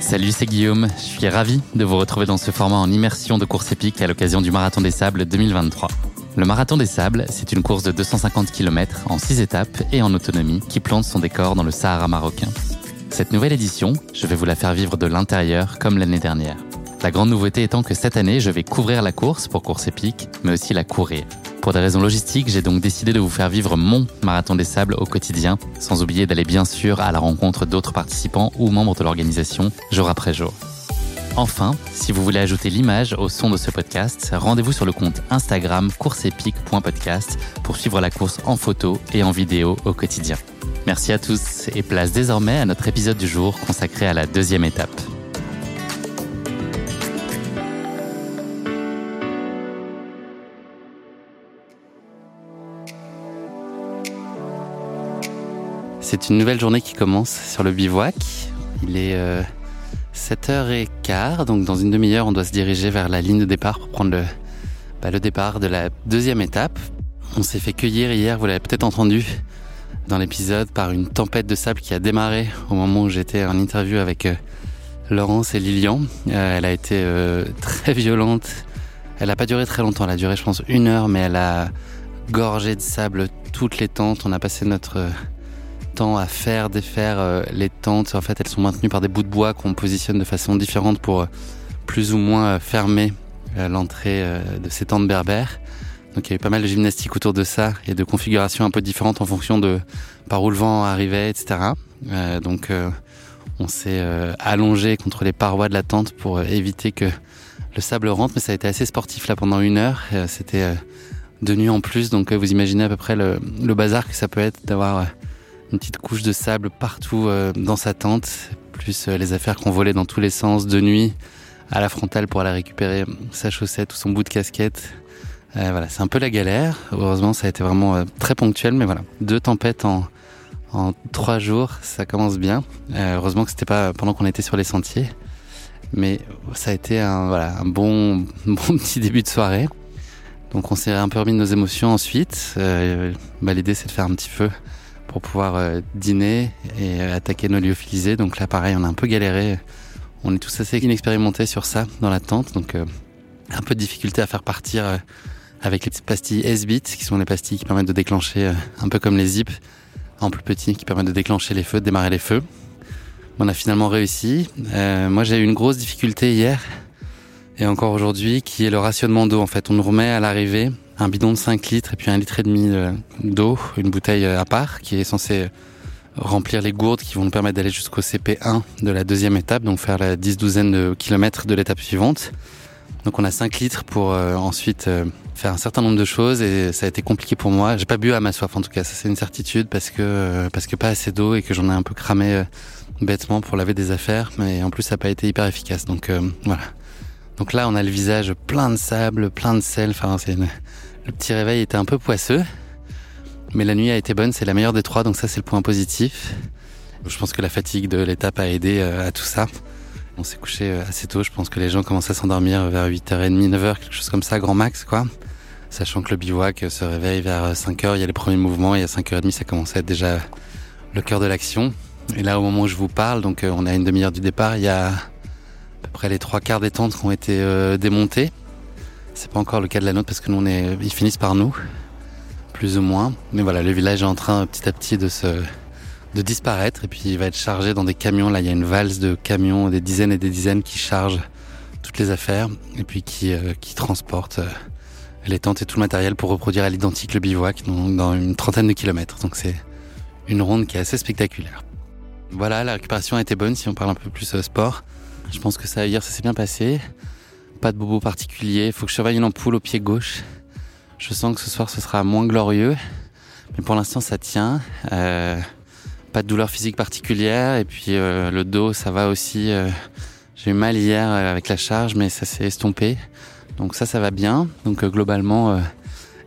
Salut, c'est Guillaume. Je suis ravi de vous retrouver dans ce format en immersion de course épique à l'occasion du Marathon des Sables 2023. Le Marathon des Sables, c'est une course de 250 km en 6 étapes et en autonomie qui plante son décor dans le Sahara marocain. Cette nouvelle édition, je vais vous la faire vivre de l'intérieur comme l'année dernière. La grande nouveauté étant que cette année, je vais couvrir la course pour course épique, mais aussi la courir. Pour des raisons logistiques, j'ai donc décidé de vous faire vivre mon marathon des sables au quotidien, sans oublier d'aller bien sûr à la rencontre d'autres participants ou membres de l'organisation jour après jour. Enfin, si vous voulez ajouter l'image au son de ce podcast, rendez-vous sur le compte Instagram courseepique.podcast pour suivre la course en photo et en vidéo au quotidien. Merci à tous et place désormais à notre épisode du jour consacré à la deuxième étape. C'est une nouvelle journée qui commence sur le bivouac. Il est 7h15, donc dans une demi-heure, on doit se diriger vers la ligne de départ pour prendre le, bah, le départ de la deuxième étape. On s'est fait cueillir hier, vous l'avez peut-être entendu dans l'épisode, par une tempête de sable qui a démarré au moment où j'étais en interview avec euh, Laurence et Lilian. Euh, elle a été euh, très violente. Elle n'a pas duré très longtemps, elle a duré je pense une heure, mais elle a gorgé de sable toutes les tentes. On a passé notre à faire, défaire euh, les tentes. En fait, elles sont maintenues par des bouts de bois qu'on positionne de façon différente pour euh, plus ou moins euh, fermer l'entrée de ces tentes berbères. Donc il y a eu pas mal de gymnastique autour de ça et de configurations un peu différentes en fonction de par où le vent arrivait, etc. donc on s'est allongé contre les parois de la tente pour éviter que le sable rentre, mais ça a été assez sportif là pendant une heure. C'était de nuit en plus, donc vous imaginez à peu près le bazar que ça peut être d'avoir une petite couche de sable partout euh, dans sa tente, plus euh, les affaires qu'on volait dans tous les sens de nuit à la frontale pour aller récupérer sa chaussette ou son bout de casquette. Euh, voilà, c'est un peu la galère. Heureusement, ça a été vraiment très ponctuel, mais voilà, deux tempêtes en, en trois jours, ça commence bien. heureusement que c'était pas pendant qu'on était sur les sentiers, mais ça a été un, voilà, un bon, bon petit début de soirée. Donc on s'est un peu remis de nos émotions ensuite. Bah, L'idée c'est de faire un petit feu pour pouvoir euh, dîner et euh, attaquer nos lyophilisés. Donc là, pareil, on a un peu galéré. On est tous assez inexpérimentés sur ça dans la tente, donc euh, un peu de difficulté à faire partir avec les petites pastilles S-Bit, qui sont les pastilles qui permettent de déclencher, un peu comme les zip, en plus petit, qui permettent de déclencher les feux, de démarrer les feux. On a finalement réussi. moi, j'ai eu une grosse difficulté hier et encore aujourd'hui, qui est le rationnement d'eau. En fait, on nous remet à l'arrivée un bidon de 5 litres et puis un litre et demi euh, d'eau, une bouteille euh, à part qui est censée remplir les gourdes qui vont nous permettre d'aller jusqu'au CP1 de la deuxième étape, donc faire la dix douzaine de kilomètres de l'étape suivante. Donc on a 5 litres pour euh, ensuite faire un certain nombre de choses et ça a été compliqué pour moi. J'ai pas bu à ma soif en tout cas, ça c'est une certitude parce que parce que pas assez d'eau et que j'en ai un peu cramé bêtement pour laver des affaires, mais en plus ça n'a pas été hyper efficace. Donc voilà. Donc là on a le visage plein de sable, plein de sel. Enfin le petit réveil était un peu poisseux, mais la nuit a été bonne, c'est la meilleure des trois, donc ça c'est le point positif. Je pense que la fatigue de l'étape a aidé euh, à tout ça. On s'est couché euh, assez tôt, je pense que les gens commencent à s'endormir vers 8h30, 9h, quelque chose comme ça, grand max quoi. Sachant que le bivouac se réveille vers 5h, il y a les premiers mouvements, et à 5h30 ça commence à être déjà le cœur de l'action. Et là au moment où je vous parle, donc euh, on a une demi-heure du départ, il y a à peu près les trois quarts des tentes qui ont été démontées. C'est pas encore le cas de la nôtre parce que nous ils finissent par nous. plus ou moins. Mais voilà, le village est en train petit à petit de se de disparaître et puis il va être chargé dans des camions. Là, il y a une valse de camions, des dizaines et des dizaines qui chargent toutes les affaires et puis qui, euh, qui transportent euh, les tentes et tout le matériel pour reproduire à l'identique le bivouac dans, une trentaine de kilomètres. Donc c'est une ronde qui est assez spectaculaire. Voilà, la récupération a été bonne si on parle un peu plus euh, sport. Je pense que ça hier ça s'est bien passé. Pas de bobo particulier. Faut que je surveille une ampoule au pied gauche. Je sens que ce soir ce sera moins glorieux, mais pour l'instant ça tient. Euh, pas de douleur physique particulière et puis euh, le dos ça va aussi. Euh, j'ai eu mal hier euh, avec la charge mais ça s'est estompé. Donc ça ça va bien. Donc globalement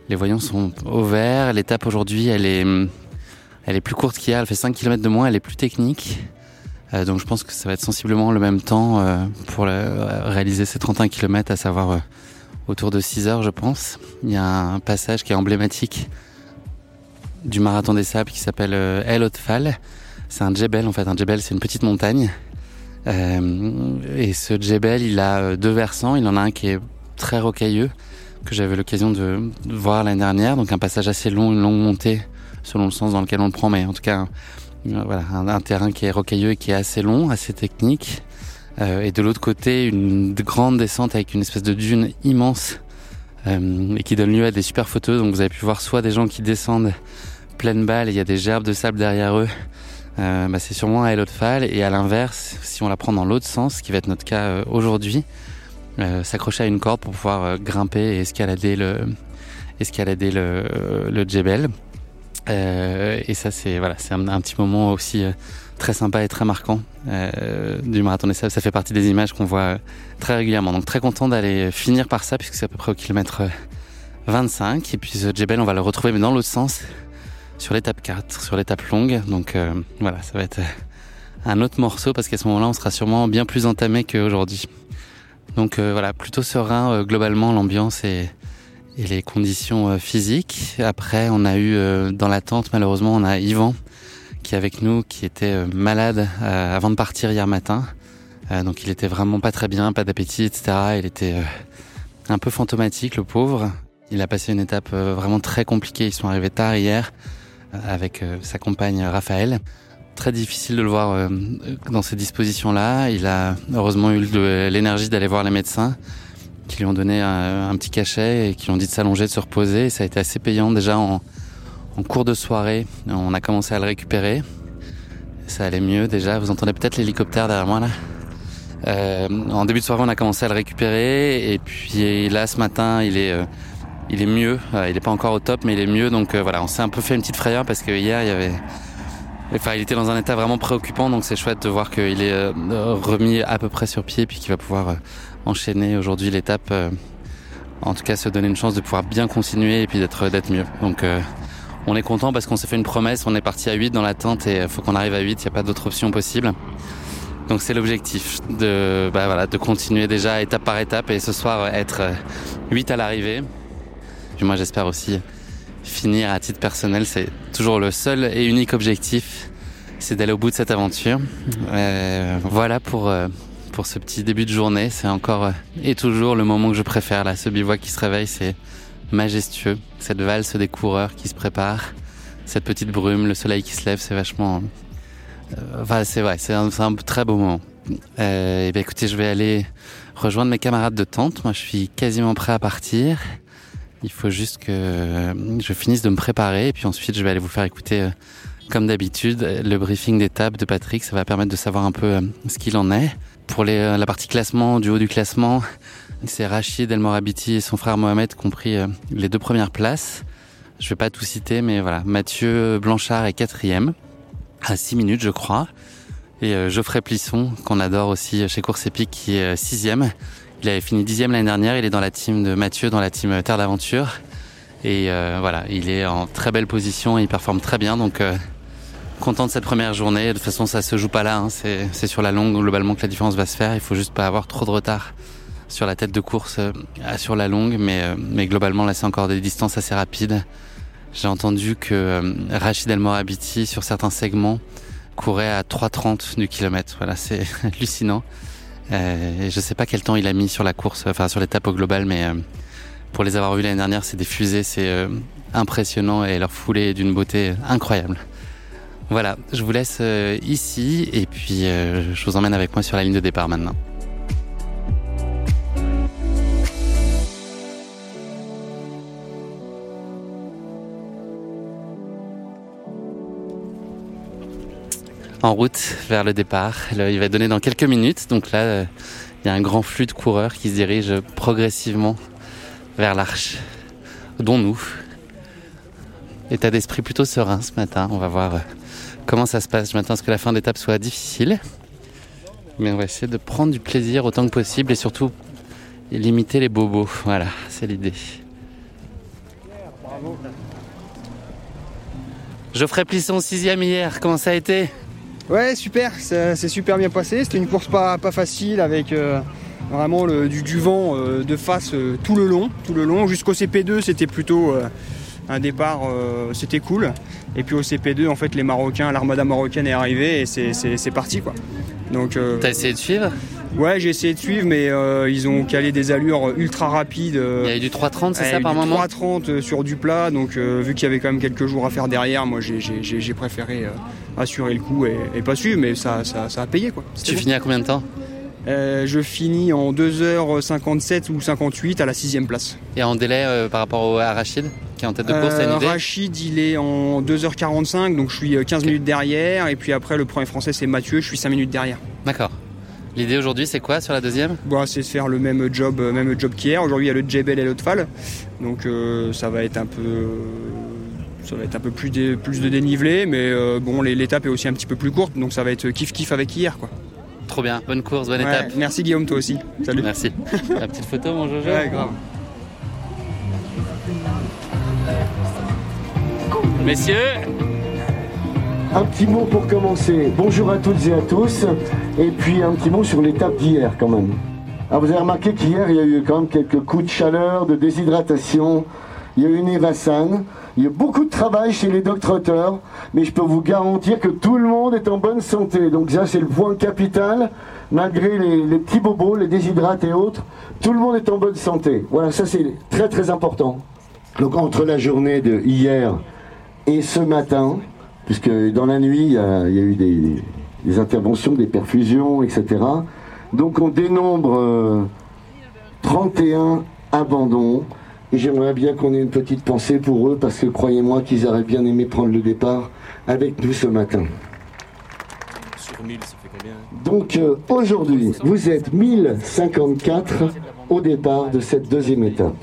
les voyants sont au vert. L'étape aujourd'hui elle est elle est plus courte qu'hier, elle fait 5 km de moins, elle est plus technique. Donc je pense que ça va être sensiblement le même temps pour réaliser ces 31 km, à savoir autour de 6 heures je pense. Il y a un passage qui est emblématique du marathon des sables qui s'appelle euh, El Otfal. C'est un djebel en fait. Un djebel, c'est une petite montagne. Euh, et ce djebel, il a euh, deux versants. Il en a un qui est très rocailleux, que j'avais l'occasion de, voir l'année dernière. Donc un passage assez long, une longue montée, selon le sens dans lequel on le prend. Mais en tout cas, voilà, un, terrain qui est rocailleux et qui est assez long, assez technique. et de l'autre côté, une grande descente avec une espèce de dune immense et qui donne lieu à des super photos. Donc vous avez pu voir soit des gens qui descendent pleine balle il y a des gerbes de sable derrière eux, euh, bah, c'est sûrement à Elotfal. Et à l'inverse, si on la prend dans l'autre sens, ce qui va être notre cas euh, aujourd'hui, euh, s'accrocher à une corde pour pouvoir euh, grimper et escalader le, escalader le, le djebel. Et ça, c'est voilà, c'est un, petit moment aussi très sympa et très marquant du marathon des sables. Ça fait partie des images qu'on voit très régulièrement. Donc très content d'aller finir par ça puisque c'est à peu près au kilomètre 25. Et puis ce djebel, on va le retrouver mais dans l'autre sens sur l'étape 4, sur l'étape longue. Donc euh, voilà, ça va être euh, un autre morceau parce qu'à ce moment-là, on sera sûrement bien plus entamé qu'aujourd'hui. Donc euh, voilà, plutôt serein globalement l'ambiance et, et, les conditions physiques. Après, on a eu dans la tente, malheureusement, on a Yvan qui est avec nous, qui était malade avant de partir hier matin. donc il était vraiment pas très bien, pas d'appétit, etc. Il était un peu fantomatique, le pauvre. Il a passé une étape vraiment très compliquée. Ils sont arrivés tard hier avec euh, sa compagne Raphaël. Très difficile de le voir euh, dans ces dispositions-là. Il a heureusement eu l'énergie d'aller voir les médecins qui lui ont donné un, petit cachet et qui lui ont dit de s'allonger, de se reposer. ça a été assez payant déjà en, cours de soirée. On a commencé à le récupérer. Ça allait mieux déjà. Vous entendez peut-être l'hélicoptère derrière moi là? Euh, en début de soirée, on a commencé à le récupérer et puis là, ce matin, il est il est mieux. Euh, il n'est pas encore au top, mais il est mieux. Donc euh, voilà, on s'est un peu fait une petite frayeur parce que hier il y avait, enfin il était dans un état vraiment préoccupant. Donc c'est chouette de voir qu'il est euh, remis à peu près sur pied, puis qu'il va pouvoir enchaîner aujourd'hui l'étape. en tout cas, se donner une chance de pouvoir bien continuer et puis d'être d'être mieux. Donc on est content parce qu'on s'est fait une promesse. On est parti à 8 dans l'attente et il faut qu'on arrive à 8. Il n'y a pas d'autre option possible. Donc c'est l'objectif de, bah voilà, de continuer déjà étape par étape et ce soir être 8 à l'arrivée. Puis moi j'espère aussi finir à titre personnel, c'est toujours le seul et unique objectif, c'est d'aller au bout de cette aventure. Euh, voilà pour euh, pour ce petit début de journée, c'est encore euh, et toujours le moment que je préfère là, ce bivouac qui se réveille, c'est majestueux, cette valse des coureurs qui se préparent, cette petite brume, le soleil qui se lève, c'est vachement enfin c'est vrai, c'est un, très beau moment. et bien écoutez, je vais aller rejoindre mes camarades de tente. Moi, je suis quasiment prêt à partir. Il faut juste que je finisse de me préparer et puis ensuite je vais aller vous faire écouter, euh, comme d'habitude, le briefing d'étape de Patrick. Ça va permettre de savoir un peu euh, ce qu'il en est. Pour les, euh, la partie classement, du haut du classement, c'est Rachid El Morabiti et son frère Mohamed qui ont pris les deux premières places. Je vais pas tout citer, mais voilà. Mathieu Blanchard est quatrième, à 6 minutes je crois. Et Geoffrey Plisson, qu'on adore aussi chez Course Épique, qui est sixième. Il avait fini dixième l'année dernière. Il est dans la team de Mathieu, dans la team Terre d'Aventure. Et euh, voilà, il est en très belle position. Et il performe très bien. Donc euh, content de cette première journée. De toute façon, ça se joue pas là. Hein. C'est sur la longue globalement que la différence va se faire. Il faut juste pas avoir trop de retard sur la tête de course euh, sur la longue. Mais, mais globalement, là, c'est encore des distances assez rapides. J'ai entendu que Rachid El Morabiti, sur certains segments, courait à 3,30 du kilomètre. Voilà, c'est hallucinant. Euh, je sais pas quel temps il a mis sur la course, enfin sur l'étape au global, mais euh, pour les avoir vus l'année dernière, c'est des fusées, c'est euh, impressionnants et leur foulée d'une beauté incroyable. Voilà, je vous laisse euh, ici et puis euh, je vous emmène avec moi sur la ligne de départ maintenant. En route vers le départ. il va donner dans quelques minutes. Donc là, euh, il y a un grand flux de coureurs qui se dirigent progressivement vers l'arche, dont nous. État d'esprit plutôt serein ce matin. On va voir comment ça se passe. Je m'attends à ce que la fin d'étape soit difficile. Mais on va essayer de prendre du plaisir autant que possible et surtout limiter les bobos. Voilà, c'est l'idée. Geoffrey Plisson, sixième hier, comment ça a été Ouais, super, c'est super bien passé. C'était une course pas, facile avec euh, vraiment du, vent euh, de face euh, tout le long. Tout le long. Jusqu'au CP2, c'était plutôt un départ, euh, c'était cool. Et puis au CP2, en fait, les Marocains, l'armada marocaine est arrivée et c'est parti quoi. Donc. Euh, T'as essayé de suivre? Ouais, j'ai essayé de suivre, mais euh, ils ont calé des allures ultra rapides. Il y a eu du 3.30, c'est ça par moment? 3.30 sur du plat, donc vu qu'il y avait quand même quelques jours à faire derrière, moi j'ai préféré assurer le coup et, pas suivre, mais ça, ça, a payé quoi. Tu finis à combien de temps? Je finis en 2h57 ou 58 à la sixième place. Et en délai par rapport à Rachid qui est en tête de course, euh, Rachid, il est en 2h45, donc je suis 15 euh, minutes derrière. Et puis après, le premier français, c'est Mathieu, je suis 5 minutes derrière. D'accord. L'idée aujourd'hui, c'est quoi sur la deuxième? Bon, C'est de faire le même job, euh, même job qu'hier. Aujourd'hui, il y a le Jebel et l'Otfal. Donc ça va être un peu. Ça va être un peu plus de, plus de dénivelé, mais bon, l'étape est aussi un petit peu plus courte, donc ça va être kiff-kiff avec hier. quoi. Trop bien, bonne course, bonne étape. Merci Guillaume, toi aussi. Salut. Merci. La petite photo, mon Jojo Ouais, grave. Messieurs un petit mot pour commencer. Bonjour à toutes et à tous. Et puis un petit mot sur l'étape d'hier quand même. Alors vous avez remarqué qu'hier il y a eu quand même quelques coups de chaleur, de déshydratation. Il y a eu une évassane. Il y a beaucoup de travail chez les docteurs, mais je peux vous garantir que tout le monde est en bonne santé. Donc ça c'est le point capital. Malgré les, les petits bobos, les déshydrates et autres, tout le monde est en bonne santé. Voilà, ça c'est très très important. Donc entre la journée de hier et ce matin, puisque dans la nuit, il y a, eu des, interventions, des perfusions, etc. Donc on dénombre 31 euh, abandons. Et j'aimerais bien qu'on ait une petite pensée pour eux, parce que croyez-moi qu'ils auraient bien aimé prendre le départ avec nous ce matin. Donc euh, aujourd'hui, vous êtes 1054 au départ de cette deuxième étape.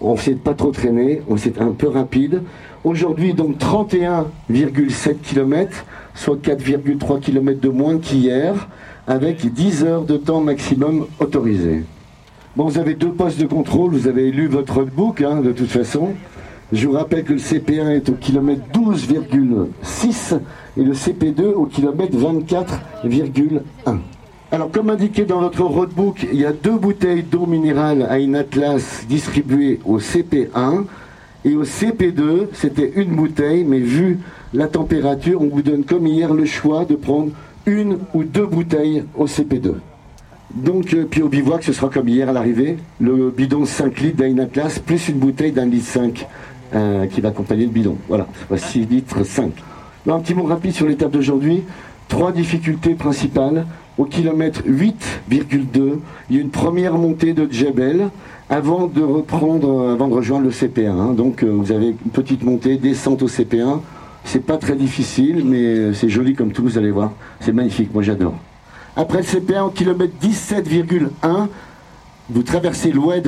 On s'est pas trop traîner, on s'est un peu rapide. Aujourd'hui, donc 31,7 km, soit 4,3 km de moins qu'hier, avec 10 heures de temps maximum autorisé. Vous avez deux postes de contrôle, vous avez lu votre roadbook, hein, de toute façon. Je vous rappelle que le CP1 est au kilomètre 12,6 et le CP2 au kilomètre 24,1. Alors, comme indiqué dans votre roadbook, il y a deux bouteilles d'eau minérale à une Atlas distribuées au CP1 et au CP2, c'était une bouteille, mais vu la température, on vous donne comme hier le choix de prendre une ou deux bouteilles au CP2. Donc, euh, puis au bivouac, ce sera comme hier à l'arrivée, le bidon 5 litres d'Ainatlas plus une bouteille d'un litre 5 euh, qui va accompagner le bidon. Voilà, 6 litres 5. un petit mot rapide sur l'étape d'aujourd'hui. Trois difficultés principales. Au kilomètre 8,2, il y a une première montée de Djebel avant de reprendre, avant de rejoindre le CP1. Hein. Donc euh, vous avez une petite montée, descente au CP1. C'est pas très difficile, mais c'est joli comme tout, vous allez voir. C'est magnifique, moi j'adore. Après le CP1 au kilomètre 17,1, vous traversez l'Oued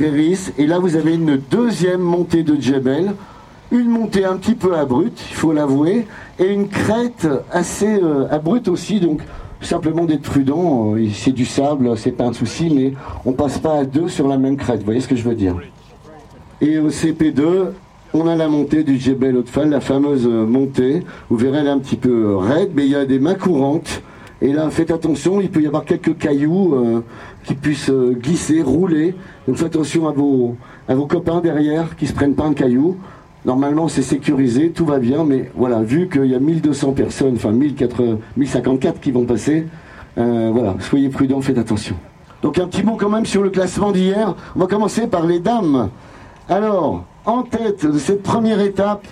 et là vous avez une deuxième montée de Djebel. Une montée un petit peu abrupte, il faut l'avouer, et une crête assez euh, abrupte aussi, donc simplement d'être prudent. Euh, c'est du sable, c'est pas un souci, mais on passe pas à deux sur la même crête. Vous voyez ce que je veux dire Et au CP2, on a la montée du Jebel Otfal, la fameuse montée. Vous verrez, elle est un petit peu raide, mais il y a des mains courantes. Et là, faites attention, il peut y avoir quelques cailloux euh, qui puissent euh, glisser, rouler. Donc faites attention à vos, copains derrière qui se prennent pas un caillou. Normalement, c'est sécurisé, tout va bien, mais voilà, vu qu'il y a 1200 personnes, enfin 1054 qui vont passer, euh, voilà, soyez prudents, faites attention. Donc un petit mot quand même sur le classement d'hier. On va commencer par les dames. Alors, En tête de cette première étape,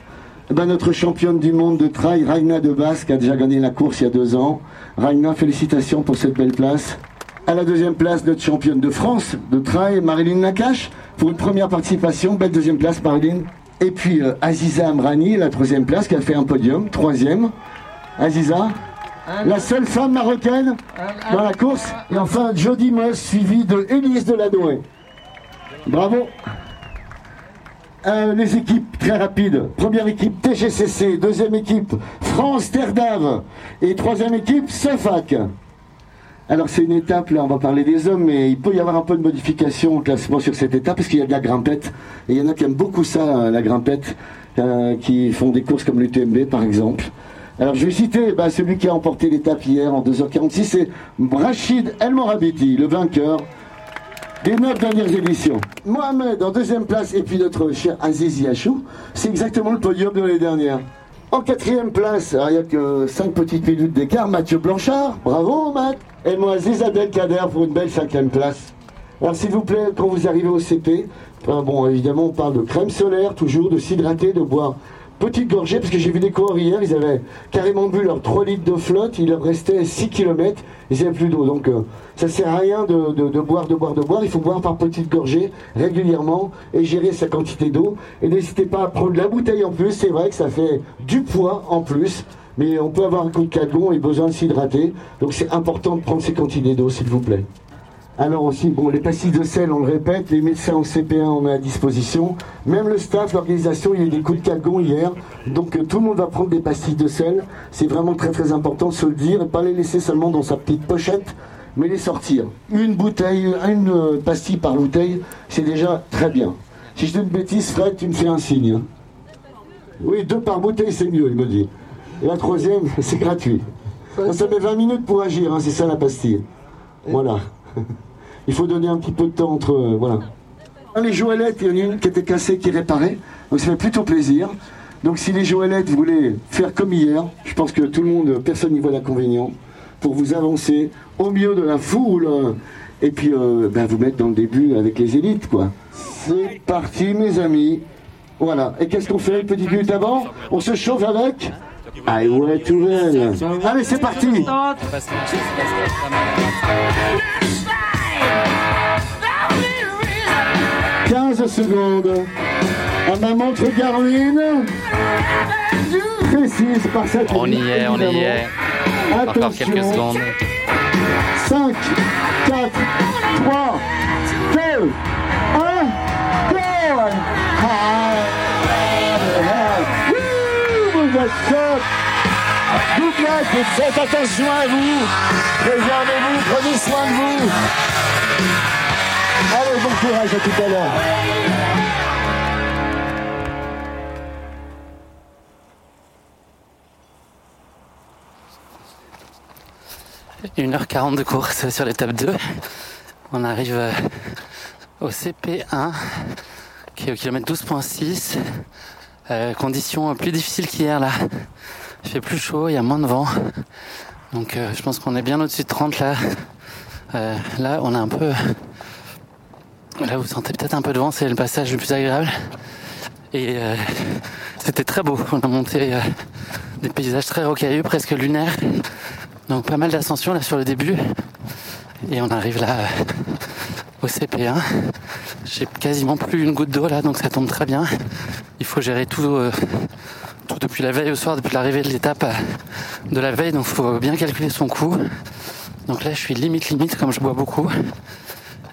eh ben, notre championne du monde de trail, Ragna de Basque, qui a déjà gagné la course il y a deux ans. Ragna, félicitations pour cette belle place. À la deuxième place, notre championne de France de trail, Marilyn Nakache, pour une première participation. Belle deuxième place, Marilyn. Et puis euh, Aziza Amrani, la troisième place, qui a fait un podium, troisième. Aziza, la seule femme marocaine dans la course. Et enfin, Jody Moss, suivi de Élise Delannoy. Bravo. Euh, les équipes très rapides. Première équipe TGCC, deuxième équipe France Terre d'Ave et troisième équipe Cefac. Alors c'est une étape, là on va parler des hommes, mais il peut y avoir un peu de modification au classement sur cette étape parce qu'il y a de la grimpette. Et il y en a qui aiment beaucoup ça, euh, la grimpette, euh, qui font des courses comme l'UTMB par exemple. Alors je vais citer bah, celui qui a emporté l'étape hier en 2h46, c'est Rachid El Morabiti, le vainqueur des neuf dernières éditions. Mohamed en deuxième place et puis notre cher Aziz Yachou, c'est exactement le podium de l'année dernière. En quatrième place, il n'y a que cinq petites minutes d'écart, Mathieu Blanchard, bravo Matt. Et moi Aziz Abdelkader pour une belle cinquième place. Alors s'il vous plaît, quand vous arrivez au CP, bon évidemment on parle de crème solaire, toujours de s'hydrater, de boire petite gorgée, parce que j'ai vu des coureurs hier, ils avaient carrément bu leurs 3 litres de flotte, il leur restait 6 km, ils n'avaient plus d'eau. Donc euh, ça sert à rien de, boire, de boire, de boire, il faut boire par petites gorgées régulièrement et gérer sa quantité d'eau. Et n'hésitez pas à prendre la bouteille en plus, c'est vrai que ça fait du poids en plus. Mais on peut avoir un coup de calgon et besoin de s'hydrater. Donc c'est important de prendre ces quantités d'eau, s'il vous plaît. Alors aussi, bon, les pastilles de sel, on le répète, les médecins en CP1, on met à disposition. Même le staff, l'organisation, il y a eu des coups de calgon hier. Donc euh, tout le monde va prendre des pastilles de sel. C'est vraiment très très important de se le dire et pas les laisser seulement dans sa petite pochette, mais les sortir. Une bouteille, une euh, pastille par bouteille, c'est déjà très bien. Si je dis une bêtise, Fred, tu me fais un signe. Hein. Oui, deux par bouteille, c'est mieux, il me dit. Et la troisième, c'est gratuit. Ça met 20 minutes pour agir, hein, c'est ça la pastille. Voilà. il faut donner un petit peu de temps entre. Euh, voilà. Les joëlettes, il y en a une qui était cassée, qui réparait. Donc ça fait plutôt plaisir. Donc si les joëlettes voulaient faire comme hier, je pense que tout le monde, personne n'y voit d'inconvénient, pour vous avancer au milieu de la foule et puis euh, ben, vous mettre dans le début avec les élites, quoi. C'est parti, mes amis. Voilà. Et qu'est-ce qu'on fait une petite minute avant On se chauffe avec? Ah ouais, tout Allez, c'est parti 15 secondes. À ma montre Garmin. Précise par cette On y est, on y est. Encore quelques secondes. 5, 4, 3, 2, 1, go! Vous êtes top! faites attention à vous, préservez-vous, prenez soin de vous. Bon courage, à tout à l'heure. Une heure quarante de course sur l'étape 2. On arrive euh, au CP1 qui est au kilomètre 12.6. Euh, conditions plus difficiles qu'hier là. Il fait plus chaud, il y a moins de vent. Donc euh, je pense qu'on est bien au-dessus de 30 là. là on a un peu Là, vous sentez peut-être un peu de vent, c'est le passage le plus agréable. Et euh, c'était très beau. On a monté euh, des paysages très rocailleux, presque lunaires. Donc pas mal d'ascension là sur le début. Et on arrive là euh, au CP1. J'ai quasiment plus une goutte d'eau là, donc ça tombe très bien. Il faut gérer tout, tout depuis la veille au soir, depuis l'arrivée de l'étape de la veille, donc faut bien calculer son coup. Donc là je suis limite limite comme je bois beaucoup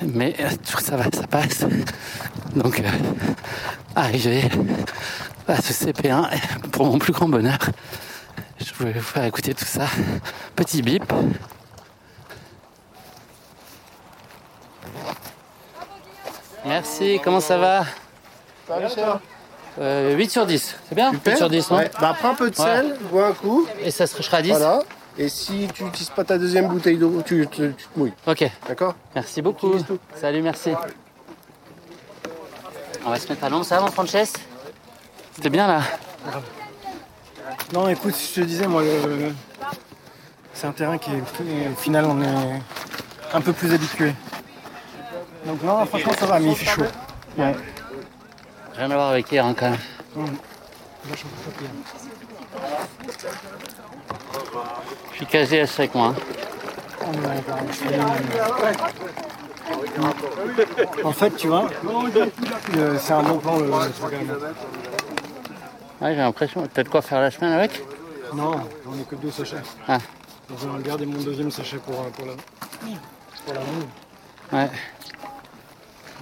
mais euh, ça va, ça passe. Donc, euh, arrivé à ce CP1, pour mon plus grand bonheur, je voulais vous faire écouter tout ça. Petit bip. Merci, comment ça va? Euh, 8 sur 10, c'est bien? 8 sur 10, non? Bah, prends un peu de sel, bois un coup. Et ça sera 10 Voilà. Et si tu n'utilises pas ta deuxième bouteille d'eau, tu, te mouilles. Ok. D'accord Merci beaucoup. Salut, merci. On va se mettre à l'ombre, ça va, mon Frances C'était bien là Non, écoute, je te disais, moi, c'est un terrain qui est. Au final, on est un peu plus habitué. Donc, non, franchement, ça va, mais il fait chaud. Ouais. Rien à voir avec hier hein, quand même. Rapide. Je suis KGH avec moi. hein. En fait, tu vois, le- c'est un bon plan le. Ouais, j'ai l'impression. T'as de quoi faire la semaine avec? Non, j'en ai que deux sachets. Ah. Donc, je vais garder mon deuxième sachet pour, euh, pour la pour la. Ouais.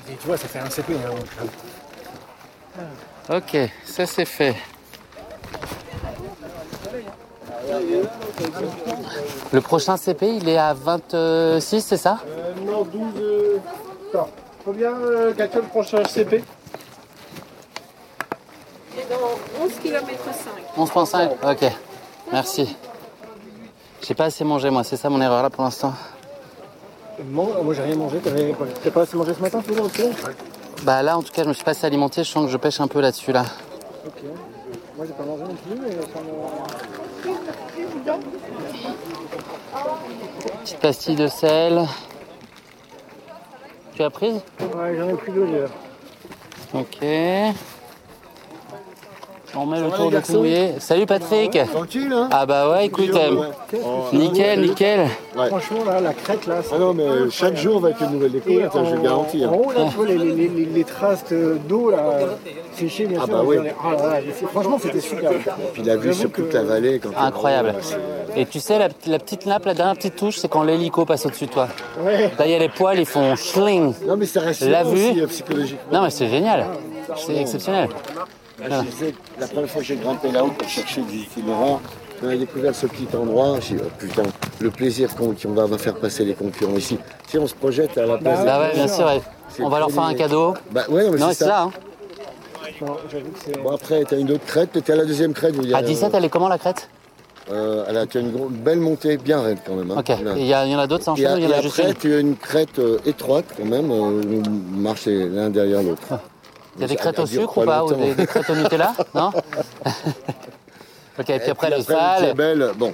Et tu vois, ça fait un CP. Hein, euh, Ok, ça c'est fait. Le prochain CP, il est à 26, c'est ça? Euh, non, 12. Euh... Combien, euh, le prochain CP Et dans 11 km 5. 11.5 Ok, merci. J'ai pas assez mangé moi, c'est ça mon erreur là pour l'instant. man- moi, j'ai rien mangé. T'as pas assez mangé ce matin, toi, aussi Bah là en tout cas je me suis pas assez alimenté, je sens que je pêche un peu là-dessus là. Ok. Moi, j'ai pas mangé non plus, mais ça me- Petite pastille de sel. Tu as prise? Ouais, j'en ai pris deux hier. Ok. On met le tour de couiller. Salut Patrick Tranquille, hein Ah bah ouais écoute, euh, nickel, nickel. Franchement, là, la crête, là, c'est- Ah non, mais chaque jour va être une nouvelle Et découverte, hein, je garantis. hein. En haut, là, tu vois, les, les- les- les traces euh, d'eau, là, séchées, bien Ah sûr. bah oui. Ah là là, c'est- franchement, c'était super. Puis la vue sur toute la vallée. Quand Incroyable. Et tu sais, la, la petite nappe, la dernière petite touche, c'est quand l'hélico passe au-dessus de toi. Ouais. Là, il y a les poils, ils font schling. Non, mais ça reste La vue. aussi, euh, psychologiquement. Non, mais c'est génial. C'est exceptionnel. Là, je disais, la première fois que j'ai grimpé là-haut pour chercher des itinérants, on a découvert ce petit endroit. J'ai dit, oh, putain, le plaisir qu'on va faire passer les concurrents ici. Si on se projette à la place. Bah ouais, bien sûr. On va leur faire un cadeau. Bah ouais, non, c'est ça. hein. Non, que. Bon, après, t'as une autre crête, t'étais à la deuxième crête. où il y a, À 17, elle est comment la crête? euh, elle a une belle montée, bien raide quand même. hein. Ok. Il y, en a d'autres, ça Et, enchaîne il y en a après, une tu as une crête euh, étroite quand même, euh, où on marche l'un derrière l'autre. Il y a des crêtes au sucre ou pas Ou des, des crêtes au Nutella Non Ok, et puis après le le sale. Djebel, bon,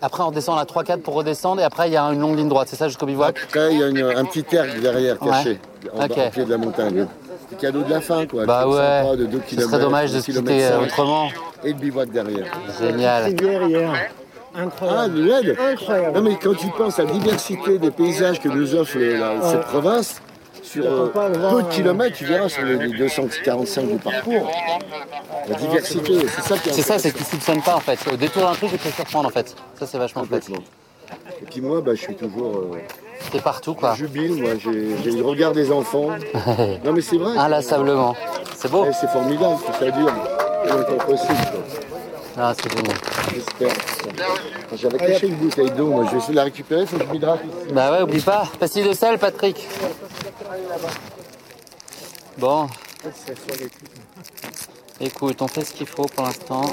Après, on redescend à 3-4 pour redescendre. Et après, il y a une longue ligne droite. C'est ça jusqu'au bivouac après il y a une- un petit ergue derrière Ouais. caché, en Ok. bas, au pied de la montagne. C'est cadeau de la fin quoi. Bah ouais. sympa de 2 Ce serait dommage de se quitter euh, autrement. Et le bivouac derrière. Génial. Hier, hier. Ah, Incroyable. Incroyable. Non mais quand tu penses à la diversité des paysages que nous offre cette province, sur euh, le peu de euh, kilomètres, tu verras sur les, les 245 du parcours, la diversité, c'est ça qui est C'est ça, c'est qu'ils soupçonnent pas en fait. Au détour d'un truc, ils peuvent surprendre en fait. Ça, c'est vachement chouette. Et puis moi, bah, je suis toujours euh, T'es partout quoi. jubile, moi, j'ai le regard des enfants. Non mais c'est vrai, Inlassablement. C'est beau Eh, c'est formidable, que ça dure. C'est longtemps possible. quoi. Ah, c'est génial. J'espère. J'avais caché une bouteille d'eau, moi je vais essayer de la récupérer, il faut que je m'hydrate. Bah ouais, oublie pas. Pastille de sel, Patrick. Bon. Écoute, on fait ce qu'il faut pour l'instant.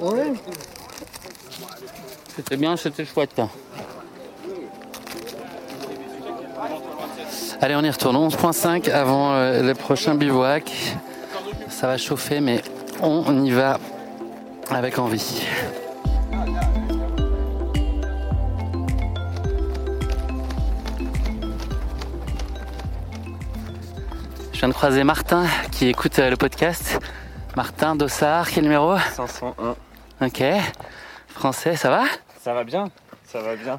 Ouais. C'était bien, c'était chouette. Allez, on y retourne. 11.5 avant euh, le prochain bivouac. Ça va chauffer, mais on y va avec envie. Viens de croiser Martin qui écoute euh, le podcast. Martin Dossard, quel numéro? 501. Ok. Français, ça va? Ça va bien Ça va bien.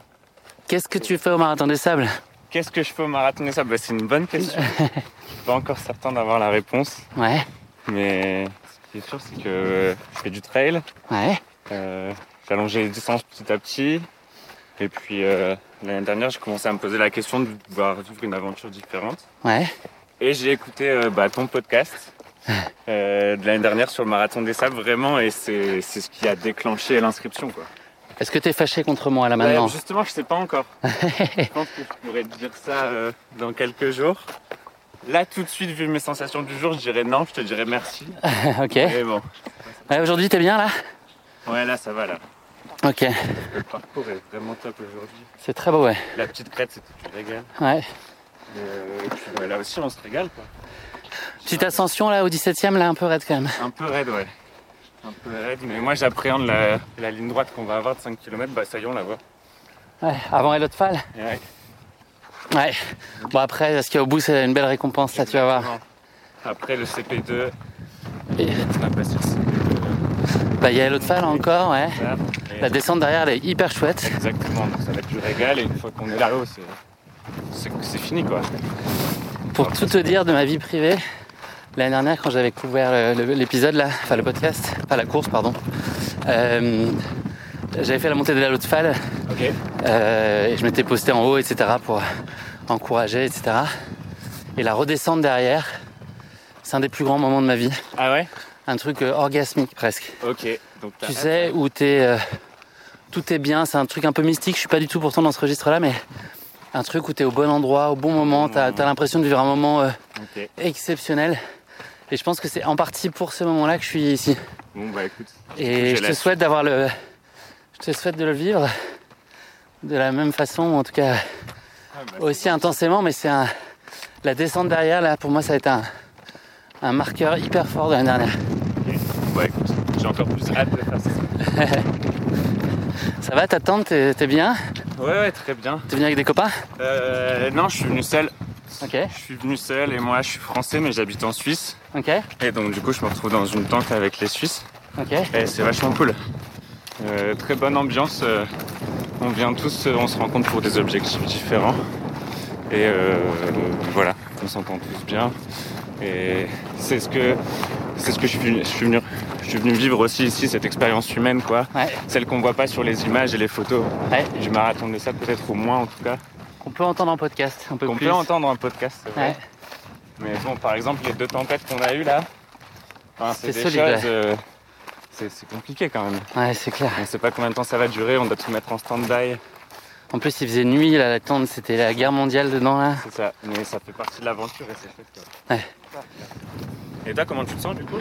Qu'est-ce que tu fais au Marathon des Sables? Qu'est-ce que je fais au marathon des sables? Bah, C'est une bonne question. je suis pas encore certain d'avoir la réponse. Ouais, Mais ce qui est sûr, c'est que je fais du trail. ouais. Euh, allongé les distances petit à petit. Et puis euh, l'année dernière, j'ai commencé à me poser la question de vouloir vivre une aventure différente. Ouais. Et j'ai écouté euh, bah, ton podcast euh, de l'année dernière sur le marathon des sables, vraiment. Et c'est c'est ce qui a déclenché l'inscription. quoi. Est-ce que tu es fâché contre moi là maintenant Ouais, justement, je sais pas encore. je pense que je pourrais te dire ça euh, dans quelques jours. Là, tout de suite, vu mes sensations du jour, je dirais non, je te dirais merci. Ok. Mais bon, Ouais, Aujourd'hui, t'es bien là ouais, là, ça va, là. Ok. Le parcours est vraiment top aujourd'hui. C'est très beau, ouais. La petite crête, c'était du régal. Ouais. Euh, et puis, là aussi, on se régale, quoi. Petite ascension là au 17ème, là un peu raide quand même. Un peu raide, ouais. Un peu raide, mais moi, j'appréhende la, la ligne droite qu'on va avoir de 5 km. Bah, ça y est, on la voit. Ouais. Avant Elot Fall. Et ouais. Ouais. Bon après, ce qu'il y a au bout, c'est une belle récompense là, tu vas voir. Après le CP2, Et on a passé le CP2. bah, il y a l'autre fall encore, ouais. et- La descente derrière, elle est hyper chouette. Exactement, donc ça va être du régal et une fois qu'on est là-haut, c'est, c'est, fini quoi. Pour tout te dire de ma vie privée, l'année dernière, quand j'avais couvert l'épisode là, enfin le podcast, pas la course, pardon, euh, j'avais fait la montée de la l'autre fall Ok. euh, et je m'étais posté en haut, etc. pour encourager, etc. Et la redescente derrière, c'est un des plus grands moments de ma vie. Ah ouais? Un truc euh, orgasmique presque. Ok. Donc Tu sais, où t'es, tout est bien, c'est un truc un peu mystique, je suis pas du tout pourtant dans ce registre-là, mais un truc où t'es au bon endroit, au bon moment, t'as as, l'impression de vivre un moment euh, exceptionnel. Et je pense que c'est en partie pour ce moment-là que je suis ici. Bon bah écoute. Et je te souhaite d'avoir le, je te souhaite de le vivre de la même façon, en tout cas Ah, bah, aussi intensément, mais c'est un, la descente derrière là, pour moi, ça a été un, un marqueur hyper fort de l'année dernière. Bon, bah écoute, j'ai encore plus hâte de faire ça. Ça va, ta tante, t'es t'es bien? Ouais, ouais, très bien. T'es venu avec des copains? Euh, non, je suis venu seul. Ok, Je suis venu seul et moi je suis français mais j'habite en Suisse. ok, Et donc du coup je me retrouve dans une tente avec les Suisses. ok. Et c'est vachement cool. Euh, très bonne ambiance. euh, on vient tous, euh, on se rencontre pour des objectifs différents. Et euh, voilà, on s'entend tous bien. Et c'est ce que c'est ce que je suis, je suis venu je suis venu vivre aussi ici cette expérience humaine quoi, Ouais, celle qu'on voit pas sur les images et les photos. ouais. Je me raconte ça peut-être au moins en tout cas. On peut entendre en podcast un peu Qu'on peut entendre en podcast. c'est vrai. Ouais. Mais bon, par exemple, les deux tempêtes qu'on a eues là, enfin, c'est des solide, choses. euh, c'est compliqué quand même. Ouais, c'est clair. On sait pas combien de temps ça va durer, on doit tout mettre en stand-by. En plus, il faisait nuit, là, la tente, c'était la guerre mondiale dedans, là. C'est ça. Mais ça fait partie de l'aventure et c'est chouette. quoi. Ouais. Et toi, comment tu te sens du coup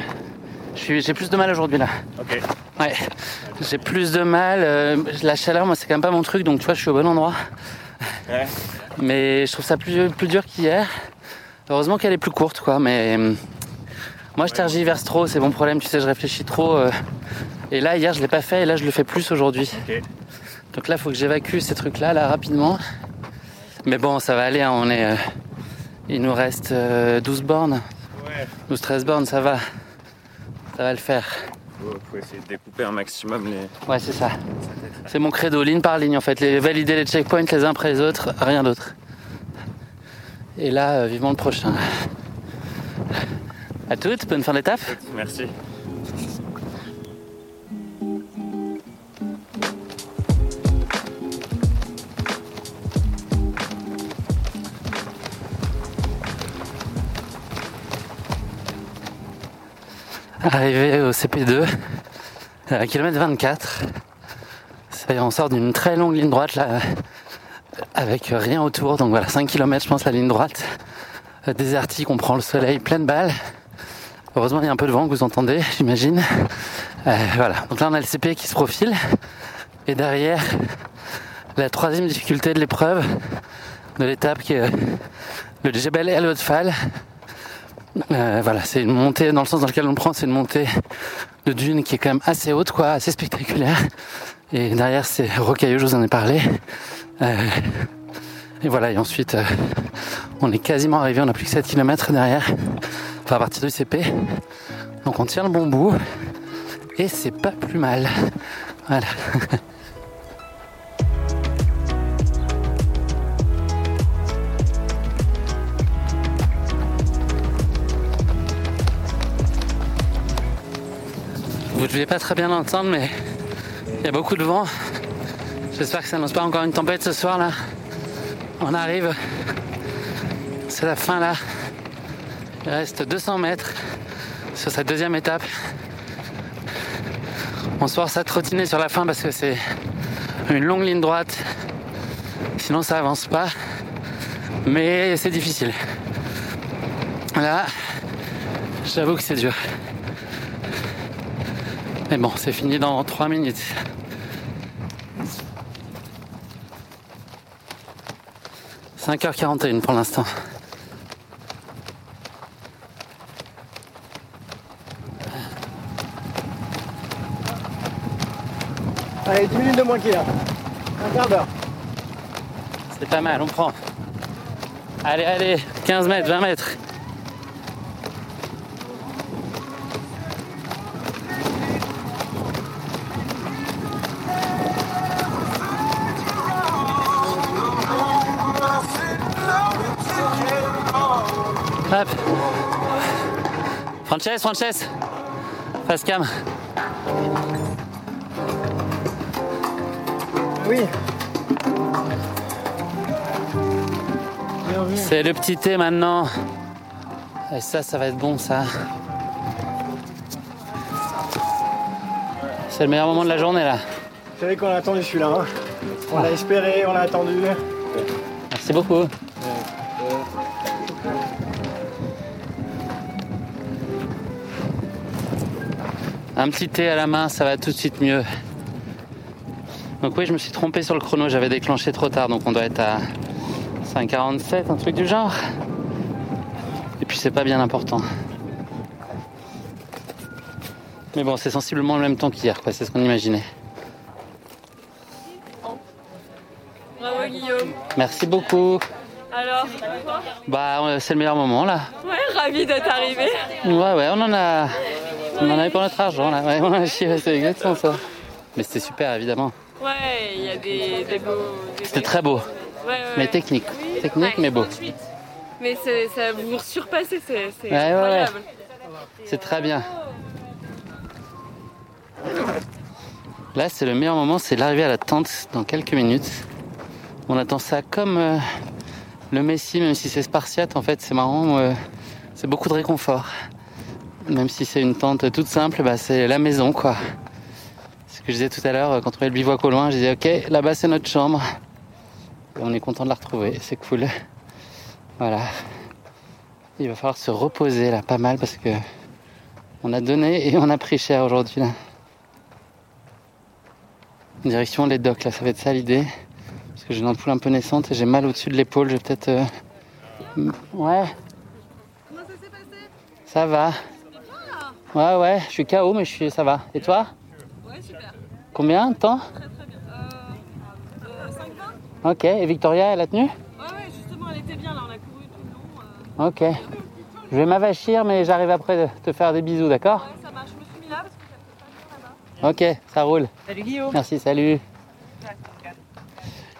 J'ai plus de mal aujourd'hui, là. Ok. Ouais. J'ai plus de mal. euh, la chaleur, moi, c'est quand même pas mon truc, donc tu vois, je suis au bon endroit. Ouais. Mais je trouve ça plus, plus dur qu'hier. Heureusement qu'elle est plus courte, quoi. Mais euh, moi, je tergiverse trop, c'est mon problème. Tu sais, je réfléchis trop. euh, et là, hier, je l'ai pas fait, et là, je le fais plus aujourd'hui. Ok. Donc là, faut que j'évacue ces trucs-là, là, rapidement. Mais bon, ça va aller. hein, on est. euh, il nous reste euh, 12 bornes, Ouais. 12-13 bornes, ça va. Ça va le faire. Faut essayer de découper un maximum les. Ouais, c'est ça. C'est mon credo, ligne par ligne en fait. Les, valider les checkpoints les uns après les autres, rien d'autre. Et là, euh, vivement le prochain. À toutes, bonne fin d'étape. Merci. Arrivé au CP2, à kilomètre 24. Ça y est, on sort d'une très longue ligne droite là, avec rien autour. Donc voilà, 5 km je pense la ligne droite. Euh, Désertique, on prend le soleil, pleine balle. Heureusement il y a un peu de vent que vous entendez, j'imagine. Euh, voilà, donc là on a le CP qui se profile. Et derrière, la troisième difficulté de l'épreuve, de l'étape qui est le Jebel El Otfal. Euh, voilà, c'est une montée dans le sens dans lequel on le prend, c'est une montée de dune qui est quand même assez haute, quoi, assez spectaculaire. Et derrière, c'est rocailleux, je vous en ai parlé. Euh, et voilà, et ensuite, euh, on est quasiment arrivé, on a plus que 7 km derrière, enfin à partir du CP. Donc on tient le bon bout, et c'est pas plus mal. Voilà. Vous ne devez pas très bien l'entendre, mais il y a beaucoup de vent. J'espère que ça n'annonce pas encore une tempête ce soir là. On arrive. C'est la fin là. Il reste 200 mètres sur cette deuxième étape. On se force à trottiner sur la fin parce que c'est une longue ligne droite. Sinon ça avance pas. Mais c'est difficile. Là, j'avoue que c'est dur. Mais bon, c'est fini dans 3 minutes. « 5h41 pour l'instant. Allez, 10 minutes de moins qu'il y a. Un quart d'heure. C'est pas mal, on prend. Allez, allez, 15 mètres, 20 mètres. Frances, Frances. Face cam. Oui. C'est le petit thé maintenant. Et ça, ça va être bon ça. C'est le meilleur moment de la journée là. Vous savez qu'on a attendu celui-là. Hein on l'a espéré, on l'a attendu. Merci beaucoup. Un petit thé à la main, ça va tout de suite mieux. Donc oui, je me suis trompé sur le chrono, j'avais déclenché trop tard, donc on doit être à 5,47, un truc du genre. Et puis c'est pas bien important. Mais bon, c'est sensiblement le même temps qu'hier, quoi, c'est ce qu'on imaginait. Bravo Guillaume. Merci beaucoup. Alors, Bah, euh, c'est le meilleur moment là. ouais, ravi d'être arrivé. Ouais, ouais, on en a. On en avait pour notre argent là. Ouais, on a chié, c'est exactement ça. Mais c'était super évidemment. Ouais, il y a des, des beaux. C'était très beau. Ouais, ouais, Mais ouais. technique. Technique, mais beau. Mais ça vous vous surpassez, c'est Ouais, ouais, ouais. incroyable. C'est très bien. Là, c'est le meilleur moment, c'est l'arrivée à la tente dans quelques minutes. On attend ça comme euh, le Messie, même si c'est spartiate, en fait, c'est marrant. euh, c'est beaucoup de réconfort. Même si c'est une tente toute simple, bah, c'est la maison, quoi. Ce que je disais tout à l'heure, quand on trouvait le bivouac au loin, je disais, ok, là-bas, c'est notre chambre. Et on est content de la retrouver, c'est cool. Voilà. Il va falloir se reposer là, pas mal, parce que on a donné et on a pris cher aujourd'hui là. Direction les docks là, ça va être ça l'idée. Parce que j'ai une ampoule un peu naissante et j'ai mal au-dessus de l'épaule, je vais peut-être. euh, Ouais. Comment ça s'est passé Ça va. Ouais ouais, je suis KO mais je suis. ça va. Et toi Ouais, super. Combien de temps Très très bien. Euh, euh, 5-20 Ok, et Victoria elle a tenu Ouais, ouais, justement, elle était bien là, on a couru tout le long. euh. Ok. Je vais m'avachir mais j'arrive après de te faire des bisous, d'accord Ouais, ça marche, je me suis mis là parce que ça fait pas là-bas. Ok, ça roule. Salut Guillaume. Merci, salut.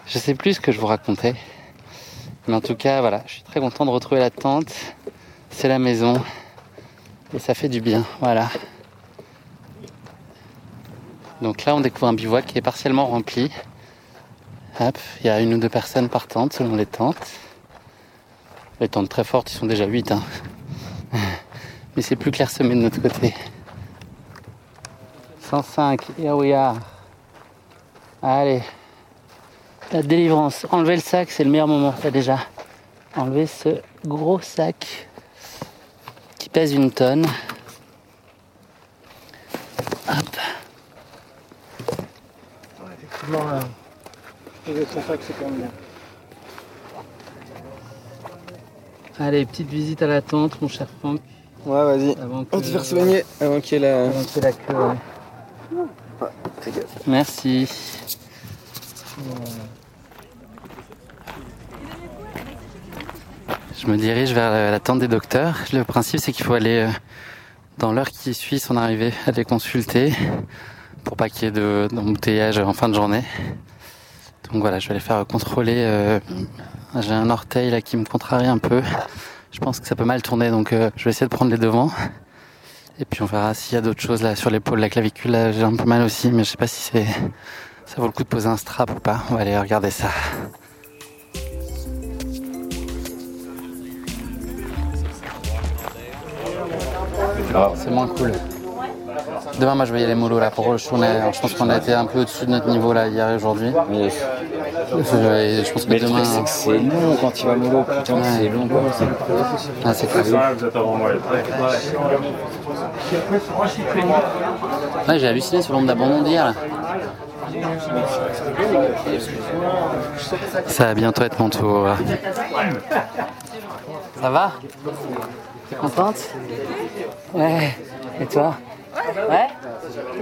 Je sais plus ce que je vous racontais. Mais en tout cas, voilà, je suis très content de retrouver la tente. C'est la maison. Et ça fait du bien, voilà. Donc là, on découvre un bivouac qui est partiellement rempli. Hop, il y a une ou deux personnes par tente selon les tentes. Les tentes très fortes, ils sont déjà 8. Hein. Mais c'est plus clairsemé de notre côté. 105, here we are. Allez. La délivrance. Enlever le sac, c'est le meilleur moment, ça déjà. Enlever ce gros sac pèse une tonne. Hop. Effectivement, poser son sac, c'est quand même bien. Allez, petite visite à la tente, mon cher Franck. Ouais, vas-y. On te faire soigner avant qu'il y ait la. avant qu'il y ait la queue, ouais. Merci. Je me dirige vers la tente des docteurs. Le principe, c'est qu'il faut aller euh, dans l'heure qui suit son arrivée, aller consulter pour pas qu'il y ait de- d'embouteillage en fin de journée. Donc voilà, je vais aller faire contrôler. euh, J'ai un orteil là qui me contrarie un peu. Je pense que ça peut mal tourner, donc euh, je vais essayer de prendre les devants. Et puis on verra s'il y a d'autres choses là sur l'épaule, la clavicule. J'ai un peu mal aussi, mais je sais pas si c'est ça vaut le coup de poser un strap ou pas. On va aller regarder ça. C'est moins cool. Demain, moi, je vais y aller mollo là pour retourner. Alors, je pense qu'on a été un peu au-dessus de notre niveau là hier et aujourd'hui. Mais, Euh, je pense que mais demain. c'est long quand tu vas mollo. Putain, c'est long quoi. Ah, c'est clair. Ouais, j'ai halluciné sur le nombre d'abandons d'hier. là. Ça va bientôt être mon tour. Ça va? T'es contente Ouais. Et toi Ouais, Ouais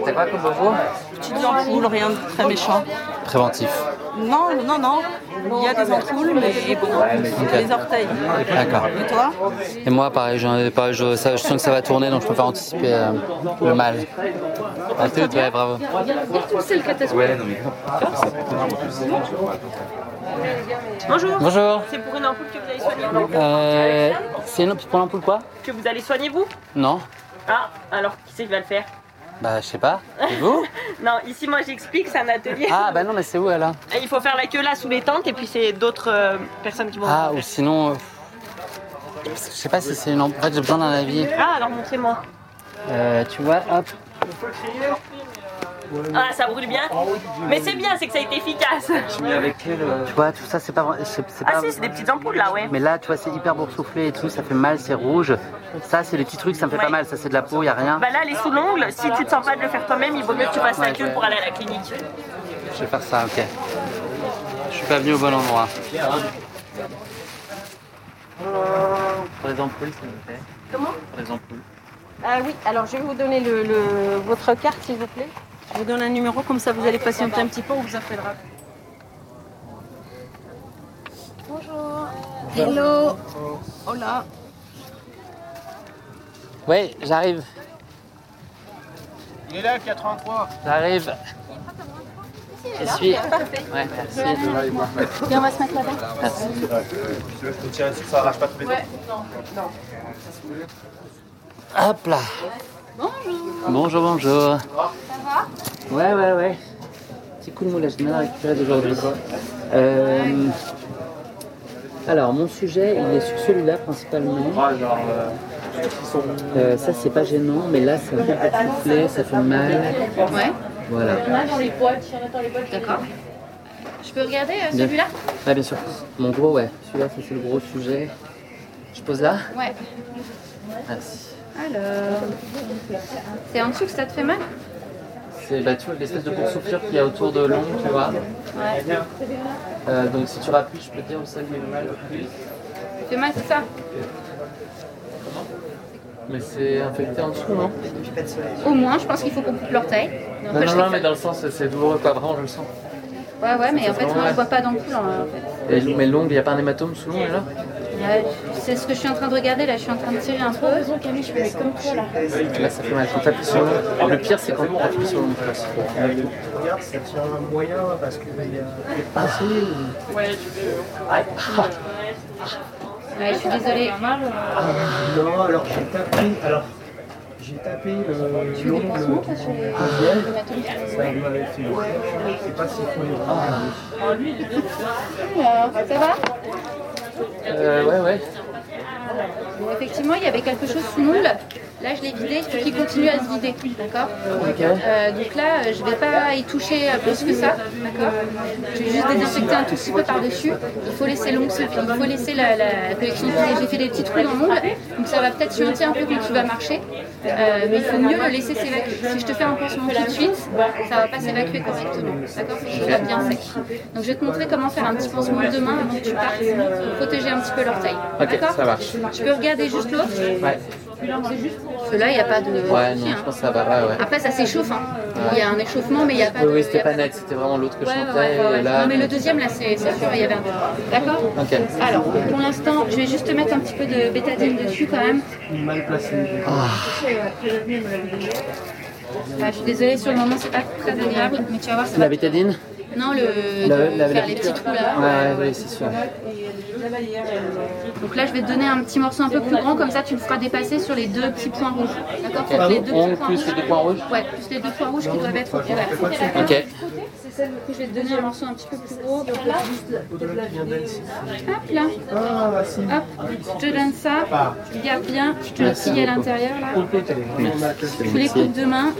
T'as quoi comme bobo Petites ampoules, rien de très méchant. Préventif. Non, non, non. Il y a des ampoules, mais bon, les orteils. D'accord. Et toi Et moi, pareil, j'en ai pas, je, ça- je sens que ça va tourner, donc je préfère anticiper euh, le mal. À toutes, ouais, bravo. C'est le catastrophe. Bonjour. Bonjour. C'est pour une ampoule que vous allez soigner Euh, c'est une pour l'ampoule quoi Que vous allez soigner vous Non Ah, alors qui c'est qui va le faire Bah, je sais pas. Et vous Non, ici moi j'explique, c'est un atelier. Ah, bah non, mais c'est où elle Il faut faire la queue là sous les tentes et puis c'est d'autres euh, personnes qui vont. Ah, ou sinon. euh, Je sais pas si c'est une. ampoule. En fait, j'ai besoin d'un avis. Ah, alors montrez-moi. Euh, tu vois, hop. Ah, ça brûle bien. Mais c'est bien, c'est que ça a été efficace. Tu vois, tout ça, c'est pas. vrai- C'est c'est Ah pas... si, c'est des petites ampoules là, ouais. Mais là, tu vois, c'est hyper boursouflé et tout, ça fait mal, c'est rouge. Ça, c'est les petits trucs, ça me fait Ouais. pas mal. Ça, c'est de la peau, y a rien. Bah là, elle est sous l'ongle. Si tu te sens pas de le faire toi-même, il vaut mieux que tu passes la queue pour aller à la clinique. Je vais faire ça, ok. Je suis pas venu au bon endroit. Pour les ampoules, s'il vous plaît. Comment? Pour les ampoules. Ah oui, alors je vais vous donner le, le- votre carte s'il vous plaît. Je vous donne un numéro, comme ça vous allez patienter un petit peu, on vous appellera. Bonjour. Hello. Hola. Oui, j'arrive. Il est là, le 83. J'arrive. Je suis. Parfait. Ouais, merci. Viens, on va se mettre là-bas. Merci. Ça arrache pas tous les Ouais, non, non. Hop là. Bonjour, bonjour. Ça va? Ouais, ouais, ouais. Petit coup de mou là, je viens de récupérer d'aujourd'hui. Euh, alors, mon sujet, il est sur celui-là principalement. Euh, ça, c'est pas gênant, mais là, ça fait souffler, ça fait mal. Ouais, Voilà. d'accord. Je peux regarder euh, Bien. celui-là? Ouais, bien sûr. Mon gros, ouais. Celui-là, c'est le gros sujet. Je pose là? Ouais. Merci. Alors. C'est en dessous que ça te fait mal C'est bah, tu vois, l'espèce de boursouflure qu'il y a autour de l'ongle, tu vois. Ouais. Euh, donc, si tu rappuies, je peux te dire où ça fait mal le plus. Ça fait mal, c'est ça Mais c'est infecté en dessous, non Au moins, je pense qu'il faut qu'on coupe l'orteil. Mais Non, non, non, mais dans le sens, c'est douloureux, quoi. Vraiment, je le sens. Ouais, ouais, mais en fait, moi, je vois pas d'ampoule en fait. Et, mais l'ongle, il n'y a pas un hématome sous l'ongle, là? C'est ce que je suis en train de regarder là, je suis en train de tirer un peu. Camille, je fais comme toi là. Là, ça fait mal. Quand t'appuies sur l'ongle. Le pire, c'est quand tu appuies sur tu vois. Regarde, ça tient moyen parce qu'il y a passé. Ouais, je suis désolée. Non, alors j'ai tapé. Alors, j'ai tapé le Tu des toi sur les hématomes Ça m'avait fait. Je sais pas s'il faut les Alors, ça va? Euh, ouais, ouais. Bon, Effectivement, il y avait quelque chose sous l'ongle. Là, je l'ai vidé, il continue à se vider, d'accord Euh, Donc là, euh, je vais pas y toucher euh, plus que ça, d'accord Je vais juste désinfecter un tout petit peu par-dessus. Il faut laisser l'ongle se il faut laisser la, la collection. J'ai fait des petits trous dans l'ongle, donc ça va peut-être suinter un peu quand tu vas marcher, Euh, mais il faut mieux le laisser s'évacuer. Si je te fais un pansement tout de suite, ça va pas s'évacuer correctement, d'accord qu'il soit bien sec. Donc je vais te montrer comment faire un petit pansement de main avant que tu partes pour protéger un petit peu l'orteil, d'accord ça marche. Tu peux regarder juste l'autre Ouais. Ceux-là, il n'y a pas de. Ouais, non, je pense que ça va, ouais, ouais. Après, ça s'échauffe. hein. Il y a un échauffement, mais il n'y a pas Oui, de. oui, c'était pas net, c'était vraiment l'autre que je chantais. ouais, ouais. et là, Non, mais le deuxième, là, c'est sûr, il y avait un. D'accord Ok. Alors, pour l'instant, je vais juste te mettre un petit peu de bétadine dessus quand même. mal placé. Ah, je suis désolée, sur le moment, c'est pas très agréable, mais tu vas voir, ça La va. bétadine Non, le. La- de la- faire la- les petits trous là. Ouais, c'est sûr. Donc là, je vais te donner un petit morceau un peu plus grand, comme ça, tu le feras dépasser sur les deux petits points rouges. D'accord Sur les deux petits Ongle points plus rouges. les deux points rouges Ouais, plus les deux points rouges qui doivent être au. Ok. Du coup, je vais te donner un morceau un petit peu plus gros. Donc là, hop là, Ah, hop, je te donne ça. Gardes bien, je te le plie à l'intérieur là. Tu les coupes de main.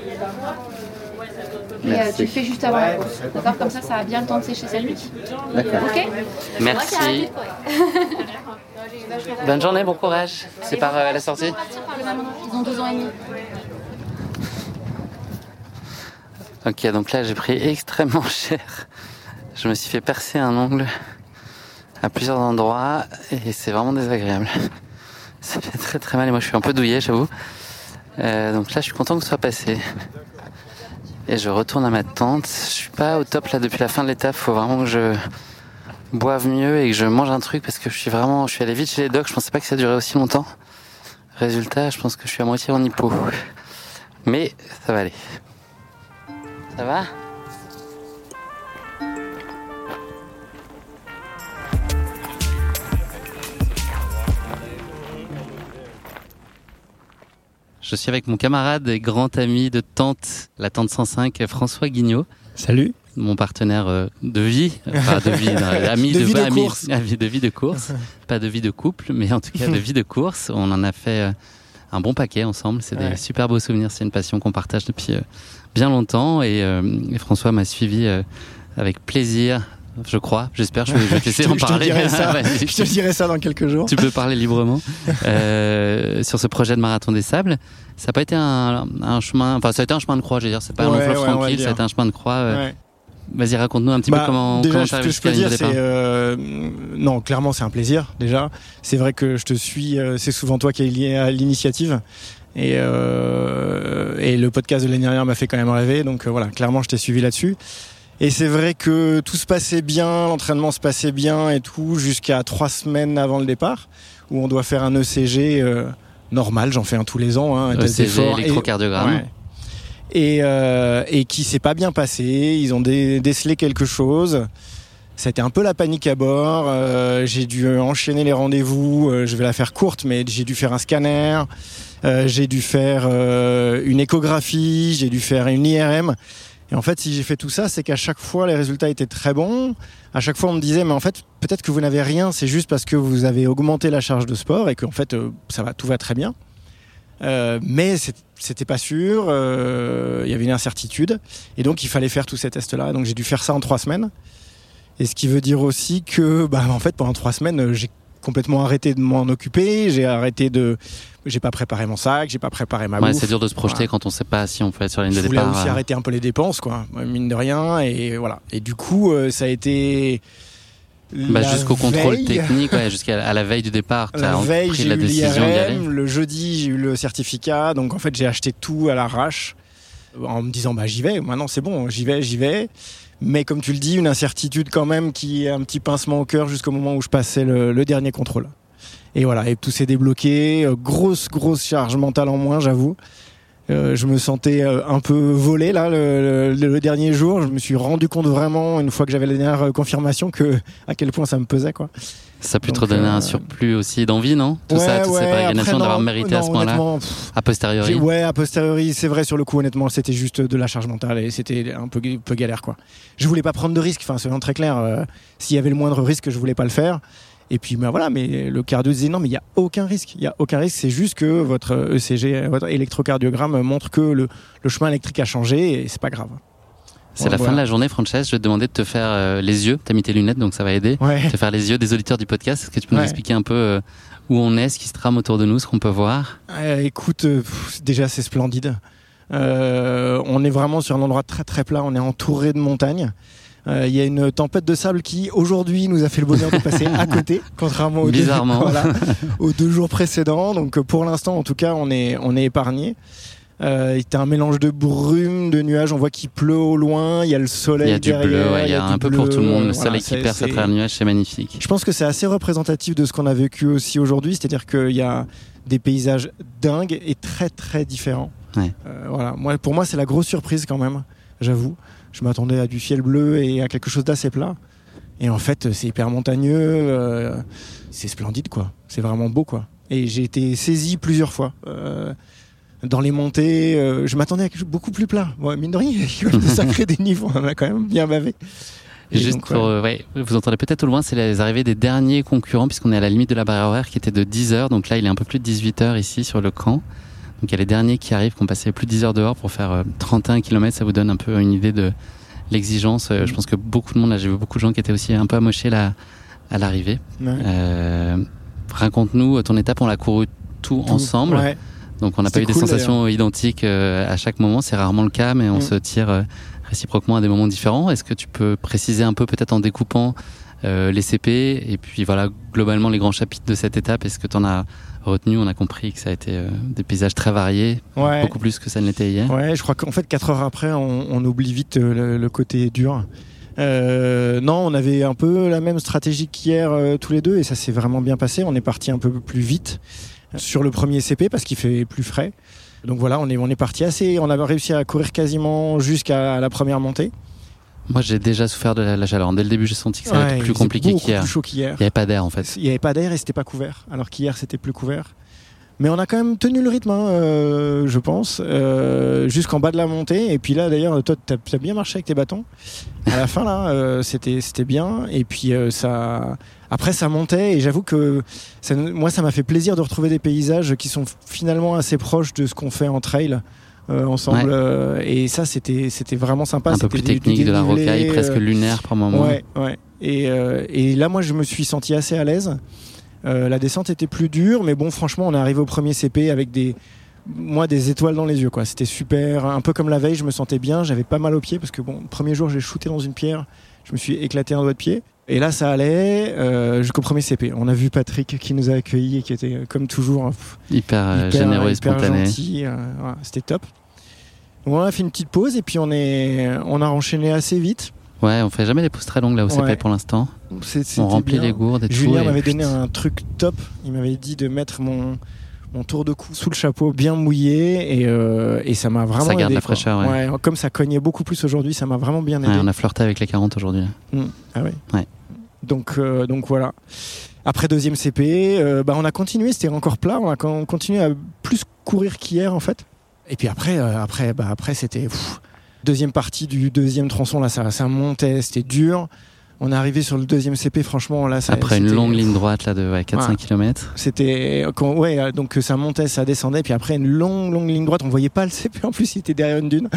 Et euh, tu le fais juste avant la course. D'accord Comme ça, ça a bien le temps de sécher sa nuit. D'accord. Ok Merci. Bonne journée, bon courage. C'est par euh, la sortie. Ils ont deux ans et demi. Ok, donc là j'ai pris extrêmement cher. Je me suis fait percer un ongle à plusieurs endroits et c'est vraiment désagréable. Ça fait très très mal et moi je suis un peu douillet, j'avoue. Euh, donc là, je suis content que ce soit passé. Et je retourne à ma tente. Je suis pas au top là depuis la fin de l'étape. Faut vraiment que je boive mieux et que je mange un truc parce que je suis vraiment, je suis allé vite chez les docs. Je pensais pas que ça durait aussi longtemps. Résultat, je pense que je suis à moitié en hypo. Mais ça va aller. Ça va? Je suis avec mon camarade et grand ami de tente, la tente 105, François Guignot. Salut. Mon partenaire euh, de vie, pas de vie, non, ami De de, vie de ami- course. ami de vie de course, pas de vie de couple, mais en tout cas de vie de course. On en a fait euh, un bon paquet ensemble. C'est des super beaux souvenirs. C'est une passion qu'on partage depuis euh, bien longtemps. Et, euh, et François m'a suivi euh, avec plaisir, je crois. J'espère. Je vais, te laisser en te parler. ça. Je te dirai ça dans quelques jours. Tu peux parler librement euh, sur ce projet de marathon des sables. Ça n'a pas été un, un chemin, enfin ça a été un chemin de croix, je veux dire. C'est pas un long fleuve ouais, tranquille, ça a été un chemin de croix. euh, Ouais. Vas-y, raconte-nous un petit Bah, peu comment déjà, comment ce que je peux dire, c'est euh, non, clairement, c'est un plaisir déjà. C'est vrai que je te suis. c'est souvent toi qui es lié à l'initiative. Et, et le podcast de l'année dernière m'a fait quand même rêver. Donc voilà, clairement, je t'ai suivi là-dessus. Et c'est vrai que tout se passait bien, l'entraînement se passait bien et tout, jusqu'à trois semaines avant le départ, où on doit faire un ECG euh, normal. J'en fais un tous les ans. Hein, ECG. Et- électrocardiogramme. Ouais. Et, euh, et qui s'est pas bien passé. Ils ont dé- décelé quelque chose. Été un peu la panique à bord. Euh, j'ai dû enchaîner les rendez-vous. Euh, je vais la faire courte, mais j'ai dû faire un scanner. Euh, j'ai dû faire euh, une échographie. J'ai dû faire une IRM. Et en fait, si j'ai fait tout ça, c'est qu'à chaque fois, les résultats étaient très bons. À chaque fois, on me disait, mais en fait, peut-être que vous n'avez rien. C'est juste parce que vous avez augmenté la charge de sport et qu'en fait, euh, ça va, tout va très bien. Euh, mais c'était pas sûr, euh, il y avait une incertitude, et donc il fallait faire tous ces tests-là. Donc j'ai dû faire ça en trois semaines. Et ce qui veut dire aussi que, bah, en fait, pendant trois semaines, euh, j'ai complètement arrêté de m'en occuper. J'ai arrêté de, j'ai pas préparé mon sac, j'ai pas préparé ma Ouais, c'est dur de se projeter Voilà. quand on sait pas si on peut être sur la ligne Je de voulais départ. aussi euh. arrêter un peu les dépenses, quoi, mine de rien, et voilà. Et du coup, euh, ça a été Bah, jusqu'au contrôle technique, ouais, jusqu'à la veille du départ, la as veille, pris la eu décision d'y aller. Le jeudi, j'ai eu le certificat. Donc, en fait, j'ai acheté tout à l'arrache en me disant, bah, j'y vais. Maintenant, c'est bon, j'y vais, j'y vais. Mais comme tu le dis, une incertitude quand même qui est un petit pincement au cœur jusqu'au moment où je passais le, dernier contrôle. Et voilà, et tout s'est débloqué. Euh, Grosse, grosse charge mentale en moins, j'avoue. Euh, je me sentais euh, un peu volé là le, le- dernier jour. Je me suis rendu compte vraiment une fois que j'avais la dernière confirmation que à quel point ça me pesait quoi. Ça peut te Donc, redonner euh, un surplus aussi d'envie, non? Tout ça, Ouais, toute ouais, cette après, d'avoir non, mérité à ce point-là, a posteriori? Ouais, a posteriori, c'est vrai, sur le coup, honnêtement, c'était juste de la charge mentale et c'était un peu, peu galère, quoi. Je voulais pas prendre de risques, enfin, soyons très clair. euh, S'il y avait le moindre risque, je voulais pas le faire. Et puis, bah voilà, mais le cardio disait non, mais il y a aucun risque. Il y a aucun risque, c'est juste que votre ECG, votre électrocardiogramme montre que le, le chemin électrique a changé et c'est pas grave. C'est la fin de la journée, Frances. Je vais te demander de te faire euh, les yeux. T'as mis tes lunettes, donc ça va aider. Ouais. Te faire les yeux des auditeurs du podcast. Est-ce que tu peux nous expliquer un peu euh, où on est, ce qui se trame autour de nous, ce qu'on peut voir? Euh, écoute, pff, déjà c'est splendide. Euh, on est vraiment sur un endroit très très plat. On est entouré de montagnes. Euh, Il y a une tempête de sable qui aujourd'hui nous a fait le bonheur de passer à côté, contrairement aux deux, voilà, aux deux jours précédents. Donc pour l'instant, en tout cas, on est on est épargné. Euh, il y a un mélange de brume, de nuages. On voit qu'il pleut au loin. Il y a le soleil Il y a du derrière. bleu, ouais, il y a un peu pour tout le monde. Le Voilà, soleil qui perce à travers le nuage, c'est magnifique. je pense que c'est assez représentatif de ce qu'on a vécu aussi aujourd'hui, c'est-à-dire qu'il y a des paysages dingues et très très différents. Ouais. Euh, voilà, moi, pour moi c'est la grosse surprise quand même, j'avoue. Je m'attendais à du ciel bleu et à quelque chose d'assez plat. Et en fait c'est hyper montagneux, euh, c'est splendide quoi, c'est vraiment beau quoi. Et j'ai été saisi plusieurs fois. Euh, dans les montées, euh, je m'attendais à quelque chose beaucoup plus plat. Ouais, mine de rien, il y a eu de sacrés des niveaux, on en a quand même bien bavé. Et Juste donc, pour, ouais. euh, ouais, vous entendez peut-être au loin, c'est les arrivées des derniers concurrents, puisqu'on est à la limite de la barrière horaire qui était de 10 heures. Donc là, il est un peu plus de 18 heures ici sur le camp. Donc il y a les derniers qui arrivent, qui ont passé plus de 10 heures dehors pour faire euh, 31 km. Ça vous donne un peu une idée de l'exigence. Euh, Je pense que beaucoup de monde, là, j'ai vu beaucoup de gens qui étaient aussi un peu amochés là, à l'arrivée. Ouais. Euh, Raconte-nous ton étape, on l'a couru tout, ensemble. Ouais. Donc on n'a pas eu des sensations identiques euh, à chaque moment, c'est rarement le cas, mais on Mm. se tire euh, réciproquement à des moments différents. Est-ce que tu peux préciser un peu, peut-être en découpant euh, les CP et puis voilà globalement les grands chapitres de cette étape. Est-ce que tu en as retenu? On a compris que ça a été euh, des paysages très variés, Ouais. beaucoup plus que ça ne l'était hier. Ouais, je crois qu'en fait, 4 heures après, on, on oublie vite le, le côté dur. Euh, non, on avait un peu la même stratégie qu'hier tous les deux et ça s'est vraiment bien passé. On est parti un peu plus vite sur le premier CP parce qu'il fait plus frais. Donc voilà, on est, on est parti assez. On avait réussi à courir quasiment jusqu'à la première montée. Moi, j'ai déjà souffert de la, la chaleur. Dès le début, j'ai senti que ça allait être plus compliqué qu'hier. plus chaud qu'hier. Il n'y avait pas d'air en fait. Il n'y avait pas d'air et c'était pas couvert. Alors qu'hier c'était plus couvert. Mais on a quand même tenu le rythme, hein, euh, je pense, euh, jusqu'en bas de la montée. Et puis là, d'ailleurs, toi, tu as, bien marché avec tes bâtons. À la fin, là, euh, c'était c'était bien. Et puis ça, après, ça montait. Et j'avoue que ça, moi, ça m'a fait plaisir de retrouver des paysages qui sont finalement assez proches de ce qu'on fait en trail. euh, ensemble Ouais. euh, et ça c'était c'était vraiment sympa Un peu plus du- du technique, de la rocaille, presque euh, lunaire par moment. Ouais, ouais. Et, et là, moi, je me suis senti assez à l'aise. La descente était plus dure, mais bon, franchement, on est arrivé au premier CP avec des, moi, des étoiles dans les yeux, quoi. C'était super. Un peu comme la veille, je me sentais bien. J'avais pas mal aux pieds parce que bon, le premier jour, j'ai shooté dans une pierre. Je me suis éclaté un doigt de pied. Et là, ça allait euh, jusqu'au premier CP. On a vu Patrick qui nous a accueillis et qui était, euh, comme toujours, pff, Hyper, euh, hyper- généreux et hyper spontané. gentil, euh, voilà, C'était top. Donc, on a fait une petite pause et puis on, est, on a enchaîné assez vite. Ouais, on fait jamais des pauses très longues là au CP Ouais. pour l'instant. On remplit bien. les gourdes et tout. Julien m'avait donné un truc top. Il m'avait dit de mettre mon, mon tour de cou sous le chapeau bien mouillé et, euh, et ça m'a vraiment Ça garde aidé, la fraîcheur, ouais. Comme ça cognait beaucoup plus aujourd'hui, ça m'a vraiment bien aidé. Ouais, on a flirté avec les 40 aujourd'hui. Mm. Ah ouais. Ouais. Donc, euh, donc voilà. Après deuxième CP, euh, bah on a continué, c'était encore plat, on a con- continué à plus courir qu'hier en fait. Et puis après, après, bah après c'était deuxième partie du deuxième tronçon là, ça, ça montait, c'était dur. On est arrivé sur le deuxième CP, franchement là, ça, Après une longue ligne droite là de ouais, 4-5 Ouais. km. C'était ouais euh, donc ça montait, ça descendait, puis après une longue longue ligne droite, on voyait pas le CP en plus, il était derrière une dune.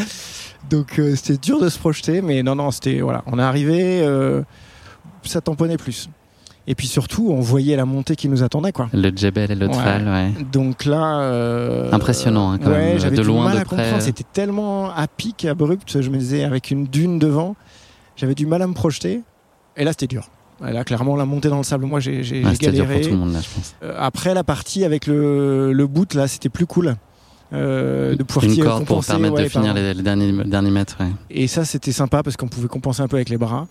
Donc euh, c'était dur de se projeter, mais non non c'était voilà, on est arrivé, euh, ça tamponnait plus. Et puis surtout, on voyait la montée qui nous attendait quoi. Le Djebel et le Tfal, ouais. Donc là, euh, Impressionnant, hein, quand ouais, même, j'avais de loin, mal de à près. C'était tellement à pic, abrupt. Je me disais avec une dune devant, j'avais du mal à me projeter. Et là, c'était dur. Là, clairement, la montée dans le sable, moi, j'ai dur galéré. pour tout le monde là, je pense. Euh, après la partie avec le, le boot, là, c'était plus cool. Euh, de pouvoir Une corde pour permettre de finir les, les derniers, derniers mètres. ouais. Et ça, c'était sympa parce qu'on pouvait compenser un peu avec les bras.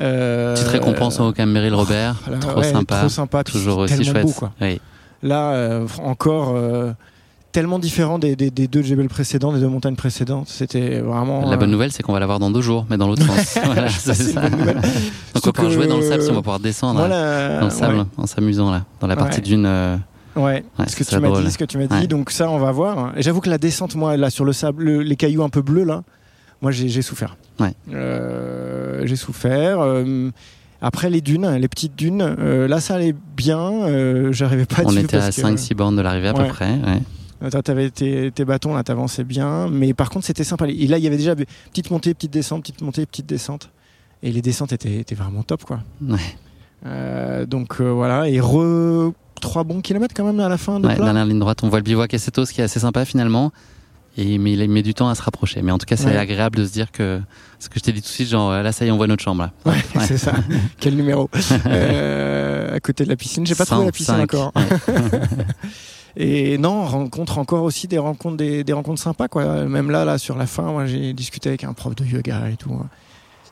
Euh, Petite récompense au Cam Meryl Robert, là, trop, ouais, sympa, trop sympa, toujours aussi chouette. beau, quoi. Oui. Là, euh, encore tellement différent des, des, des deux Jebel précédents, des deux montagnes précédentes. C'était vraiment. La bonne euh, nouvelle, c'est qu'on va l'avoir dans deux jours, mais dans l'autre sens. Voilà, c'est ça. Donc on pouvoir jouer dans le sable si on va pouvoir descendre hein, dans le sable ouais. en s'amusant là, dans la partie Ouais. d'une. euh, Ouais, Ouais, ce que tu m'as dit, ce que tu m'as dit. Donc ça, on va voir. Et j'avoue que la descente, moi, là, sur le sable, le- les cailloux un peu bleus, là, moi, j'ai souffert. Ouais. Euh, j'ai souffert. Après les dunes, les petites dunes, euh, là, ça allait bien. Euh, J'arrivais pas à on était à parce que- 5-6 bornes de l'arrivée à Ouais. peu près. ouais. Euh, toi, T'avais tes, tes bâtons, là, t'avançais bien. Mais par contre, c'était sympa. Et là, il y avait déjà petite montée, petite descente, petite montée, petite descente. Et les descentes étaient, étaient vraiment top, quoi. Ouais. Euh, donc euh, voilà. Et re 3 bons kilomètres quand même à la fin de Ouais, dernière ligne droite, on voit le bivouac Essetos qui est assez sympa finalement. Et, mais il met du temps à se rapprocher. Mais en tout cas, c'est Ouais. agréable de se dire que ce que je t'ai dit tout de suite, genre là, ça y est, on voit notre chambre là. Ouais, c'est ça. Quel numéro Euh, À côté de la piscine. J'ai pas trouvé la piscine 105, encore. Et non, on rencontre encore aussi des rencontres, des, des rencontres sympas, quoi. Même là, là, sur la fin, moi, j'ai discuté avec un prof de yoga et tout.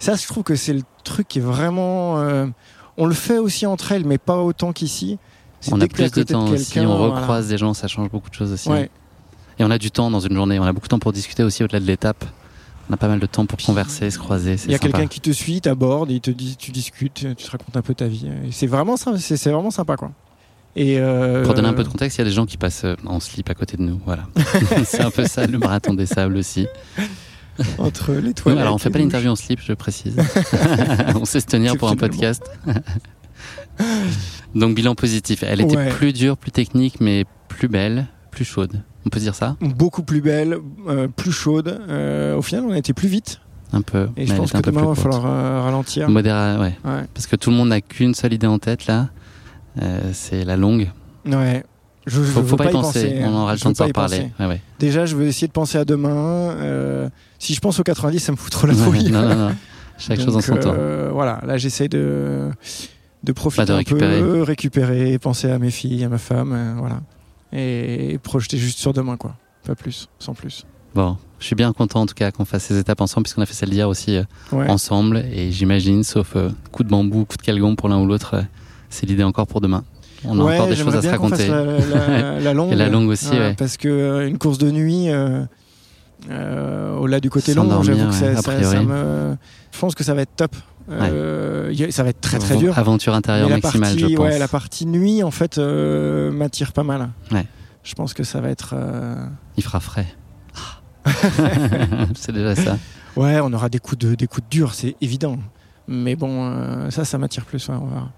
Ça, je trouve que c'est le truc qui est vraiment. euh, on le fait aussi entre elles, mais pas autant qu'ici. On a plus de temps aussi, quelqu'un, on voilà. recroise des gens, ça change beaucoup de choses aussi. Ouais. Et on a du temps dans une journée, on a beaucoup de temps pour discuter aussi au-delà de l'étape. On a pas mal de temps pour converser, se croiser, Il y a quelqu'un qui te suit, t'aborde, il te dit, tu discutes, tu te racontes un peu ta vie. C'est vraiment c'est vraiment sympa, quoi. Et euh, Pour donner un peu de contexte, il y a des gens qui passent euh, en slip à côté de nous. Voilà. c'est un peu ça le marathon des sables aussi. entre les toilettes. alors on fait pas l'interview en slip, je précise. on sait se tenir pour un podcast. Donc bilan positif. Elle était Ouais. plus dure, plus technique, mais plus belle, plus chaude. On peut dire ça? Beaucoup plus belle, euh, plus chaude. Euh, au final, on a été plus vite. Un peu. Et je pense que demain, il va falloir euh, ralentir. Modéra- ouais. Ouais. Parce que tout le monde n'a qu'une seule idée en tête là. Euh, c'est la longue. Ouais. Je, Faut, faut pas y penser. penser. On aura le temps de s'en. Ouais, ouais. Déjà, je veux essayer de penser à demain. Euh, si je pense au 90, ça me fout trop la fouille. non, non, non. Chaque chose en son temps. euh, Voilà, là j'essaie de de profiter de un récupérer. peu, récupérer, penser à mes filles, à ma femme, euh, voilà, et projeter juste sur demain, quoi. Pas plus, sans plus. Bon, je suis bien content en tout cas qu'on fasse ces étapes ensemble, puisqu'on a fait celle d'hier aussi Ouais. ensemble. Et j'imagine, sauf coup de bambou, coup de calgon pour l'un ou l'autre, c'est l'idée encore pour demain. On a Ouais, encore des choses à se raconter. La, la- la longue. Et la longue aussi, ouais. Parce que euh, une course de nuit, euh, euh, au-delà du côté long, j'avoue que ouais, ça, me. Je pense que ça va être top. Euh, ça va être très très dur. Aventure intérieure maximale, partie, je pense. Ouais, la partie nuit, en fait, euh, m'attire pas mal. Je pense que ça va être. Il fera frais. c'est déjà ça. Ouais, on aura des coups de, des coups de dur, c'est évident. Mais bon, ça, ça m'attire plus. on va,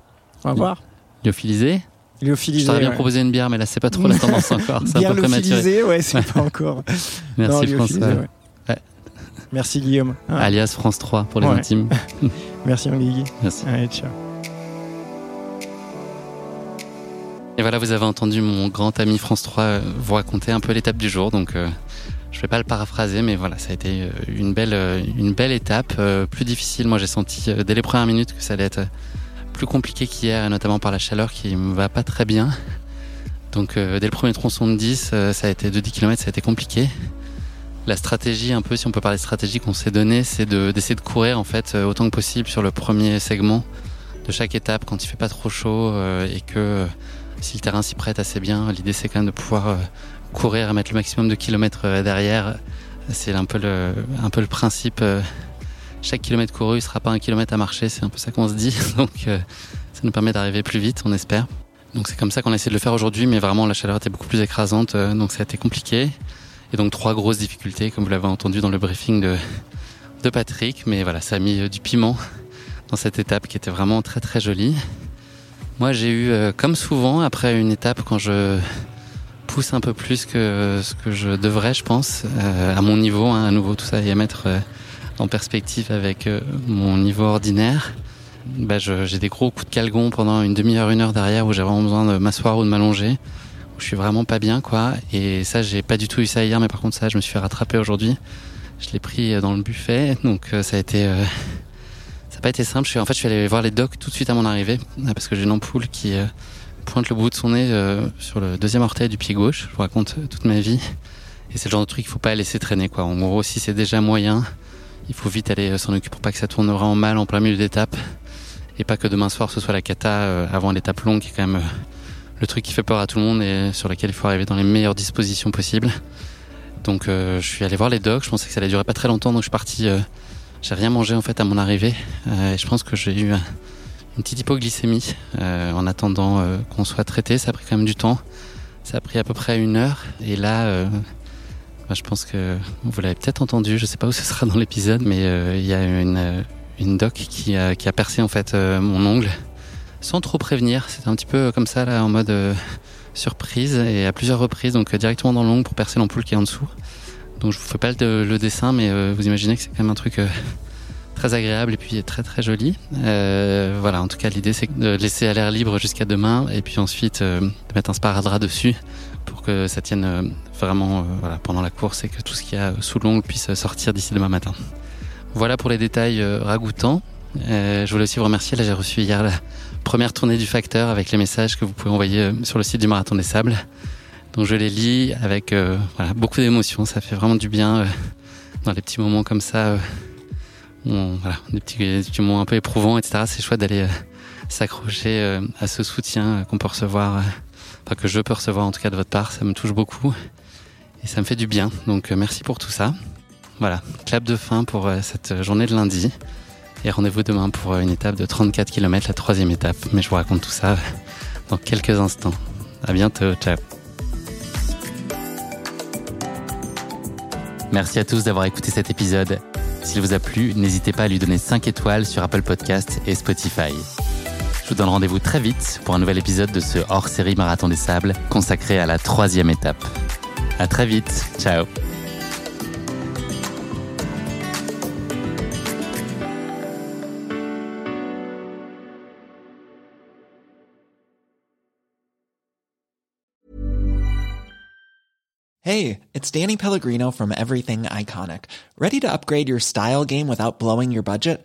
on va voir. Lyophilisé Lyophilisé, Je t'aurais bien ouais. proposé une bière, mais là, c'est pas trop la tendance encore. C'est un peu prématuré. ouais, c'est pas encore. Merci Non, François. ouais. Ouais. Merci Guillaume. Ah. Alias France 3 pour les intimes. Merci Guigui. Merci. Allez, ciao. Et voilà, vous avez entendu mon grand ami France 3 euh, vous raconter un peu l'étape du jour. Donc, euh, je vais pas le paraphraser, mais voilà, ça a été euh, une belle, euh, une belle étape. euh, plus difficile, moi j'ai senti dès les premières minutes que ça allait être plus compliqué qu'hier, et notamment par la chaleur qui me va pas très bien. Donc, euh, dès le premier tronçon de 10, euh, ça a été de 10 km, ça a été compliqué. La stratégie, un peu, si on peut parler stratégie qu'on s'est donnée, c'est de- d'essayer de courir en fait euh, autant que possible sur le premier segment de chaque étape quand il fait pas trop chaud et que si le terrain s'y prête assez bien, l'idée c'est quand même de pouvoir courir et mettre le maximum de kilomètres derrière. C'est un peu le principe. Chaque kilomètre couru ne sera pas un kilomètre à marcher, c'est un peu ça qu'on se dit. Donc euh, ça nous permet d'arriver plus vite, on espère. Donc c'est comme ça qu'on a essayé de le faire aujourd'hui, mais vraiment la chaleur était beaucoup plus écrasante, euh, donc ça a été compliqué. Et donc trois grosses difficultés, comme vous l'avez entendu dans le briefing de, Patrick. Mais voilà, ça a mis euh, du piment dans cette étape qui était vraiment très très jolie. Moi j'ai eu, euh, comme souvent, après une étape, quand je pousse un peu plus que ce que je devrais, je pense, à mon niveau, hein, à nouveau tout ça, et à mettre en perspective avec euh, mon niveau ordinaire, bah, j'ai des gros coups de calgon pendant une demi-heure, une heure derrière où j'ai vraiment besoin de m'asseoir ou de m'allonger, je suis vraiment pas bien, quoi. Et ça, j'ai pas du tout eu ça hier, mais par contre, ça, je me suis fait rattraper aujourd'hui. Je l'ai pris euh, dans le buffet, donc euh, ça a été. ça n'a pas été simple. Je suis, en fait, je suis allé voir les docs tout de suite à mon arrivée, parce que j'ai une ampoule qui pointe le bout de son nez sur le deuxième orteil du pied gauche. Je vous raconte toute ma vie. Et c'est le genre de truc qu'il faut pas laisser traîner, quoi. En gros, si c'est déjà moyen, il faut vite aller euh, s'en occuper pour pas que ça tourne vraiment mal en plein milieu d'étape. Et pas que demain soir ce soit la cata euh, avant l'étape longue, qui est quand même euh, le truc qui fait peur à tout le monde et sur lequel il faut arriver dans les meilleures dispositions possibles. Donc je suis allé voir les docs, je pensais que ça allait durer pas très longtemps, donc je suis parti. j'ai rien mangé en fait à mon arrivée. Et je pense que j'ai eu un- une petite hypoglycémie en attendant qu'on soit traité. Ça a pris quand même du temps. Ça a pris à peu près une heure. Et là, bah, je pense que vous l'avez peut-être entendu. Je sais pas où ce sera dans l'épisode, mais euh, il y a une, euh, doc qui a, percé euh, mon ongle sans trop prévenir. C'était un petit peu comme ça en mode surprise et à plusieurs reprises, donc directement dans l'ongle pour percer l'ampoule qui est en dessous. Donc je vous fais pas le, dessin, mais vous imaginez que c'est quand même un truc très agréable et puis très très joli. Voilà, en tout cas l'idée c'est de laisser à l'air libre jusqu'à demain et puis ensuite de mettre un sparadrap dessus pour que ça tienne euh, vraiment euh, pendant la course et que tout ce qu'il y a sous l'ongle puisse sortir d'ici demain matin. Voilà pour les détails euh, ragoûtants. Euh, je voulais aussi vous remercier. Là, j'ai reçu hier la première tournée du facteur avec les messages que vous pouvez envoyer euh, sur le site du Marathon des Sables. Donc je les lis avec euh, beaucoup d'émotion. Ça fait vraiment du bien euh, dans les petits moments comme ça. euh, des petits, moments un peu éprouvants, etc. C'est chouette d'aller euh, s'accrocher euh, à ce soutien euh, qu'on peut recevoir, euh, enfin que je peux recevoir en tout cas de votre part. Ça me touche beaucoup et ça me fait du bien. Donc euh, merci pour tout ça. Voilà, clap de fin pour euh, cette journée de lundi. Et rendez-vous demain pour euh, une étape de 34 km, la troisième étape. Mais je vous raconte tout ça dans quelques instants. À bientôt, ciao. Merci à tous d'avoir écouté cet épisode. S'il vous a plu, n'hésitez pas à lui donner 5 étoiles sur Apple Podcast et Spotify. Je vous donne rendez-vous très vite pour un nouvel épisode de ce hors-série Marathon des Sables consacré à la troisième étape. À très vite, ciao. Hey, it's Danny Pellegrino from Everything Iconic. Ready to upgrade your style game without blowing your budget?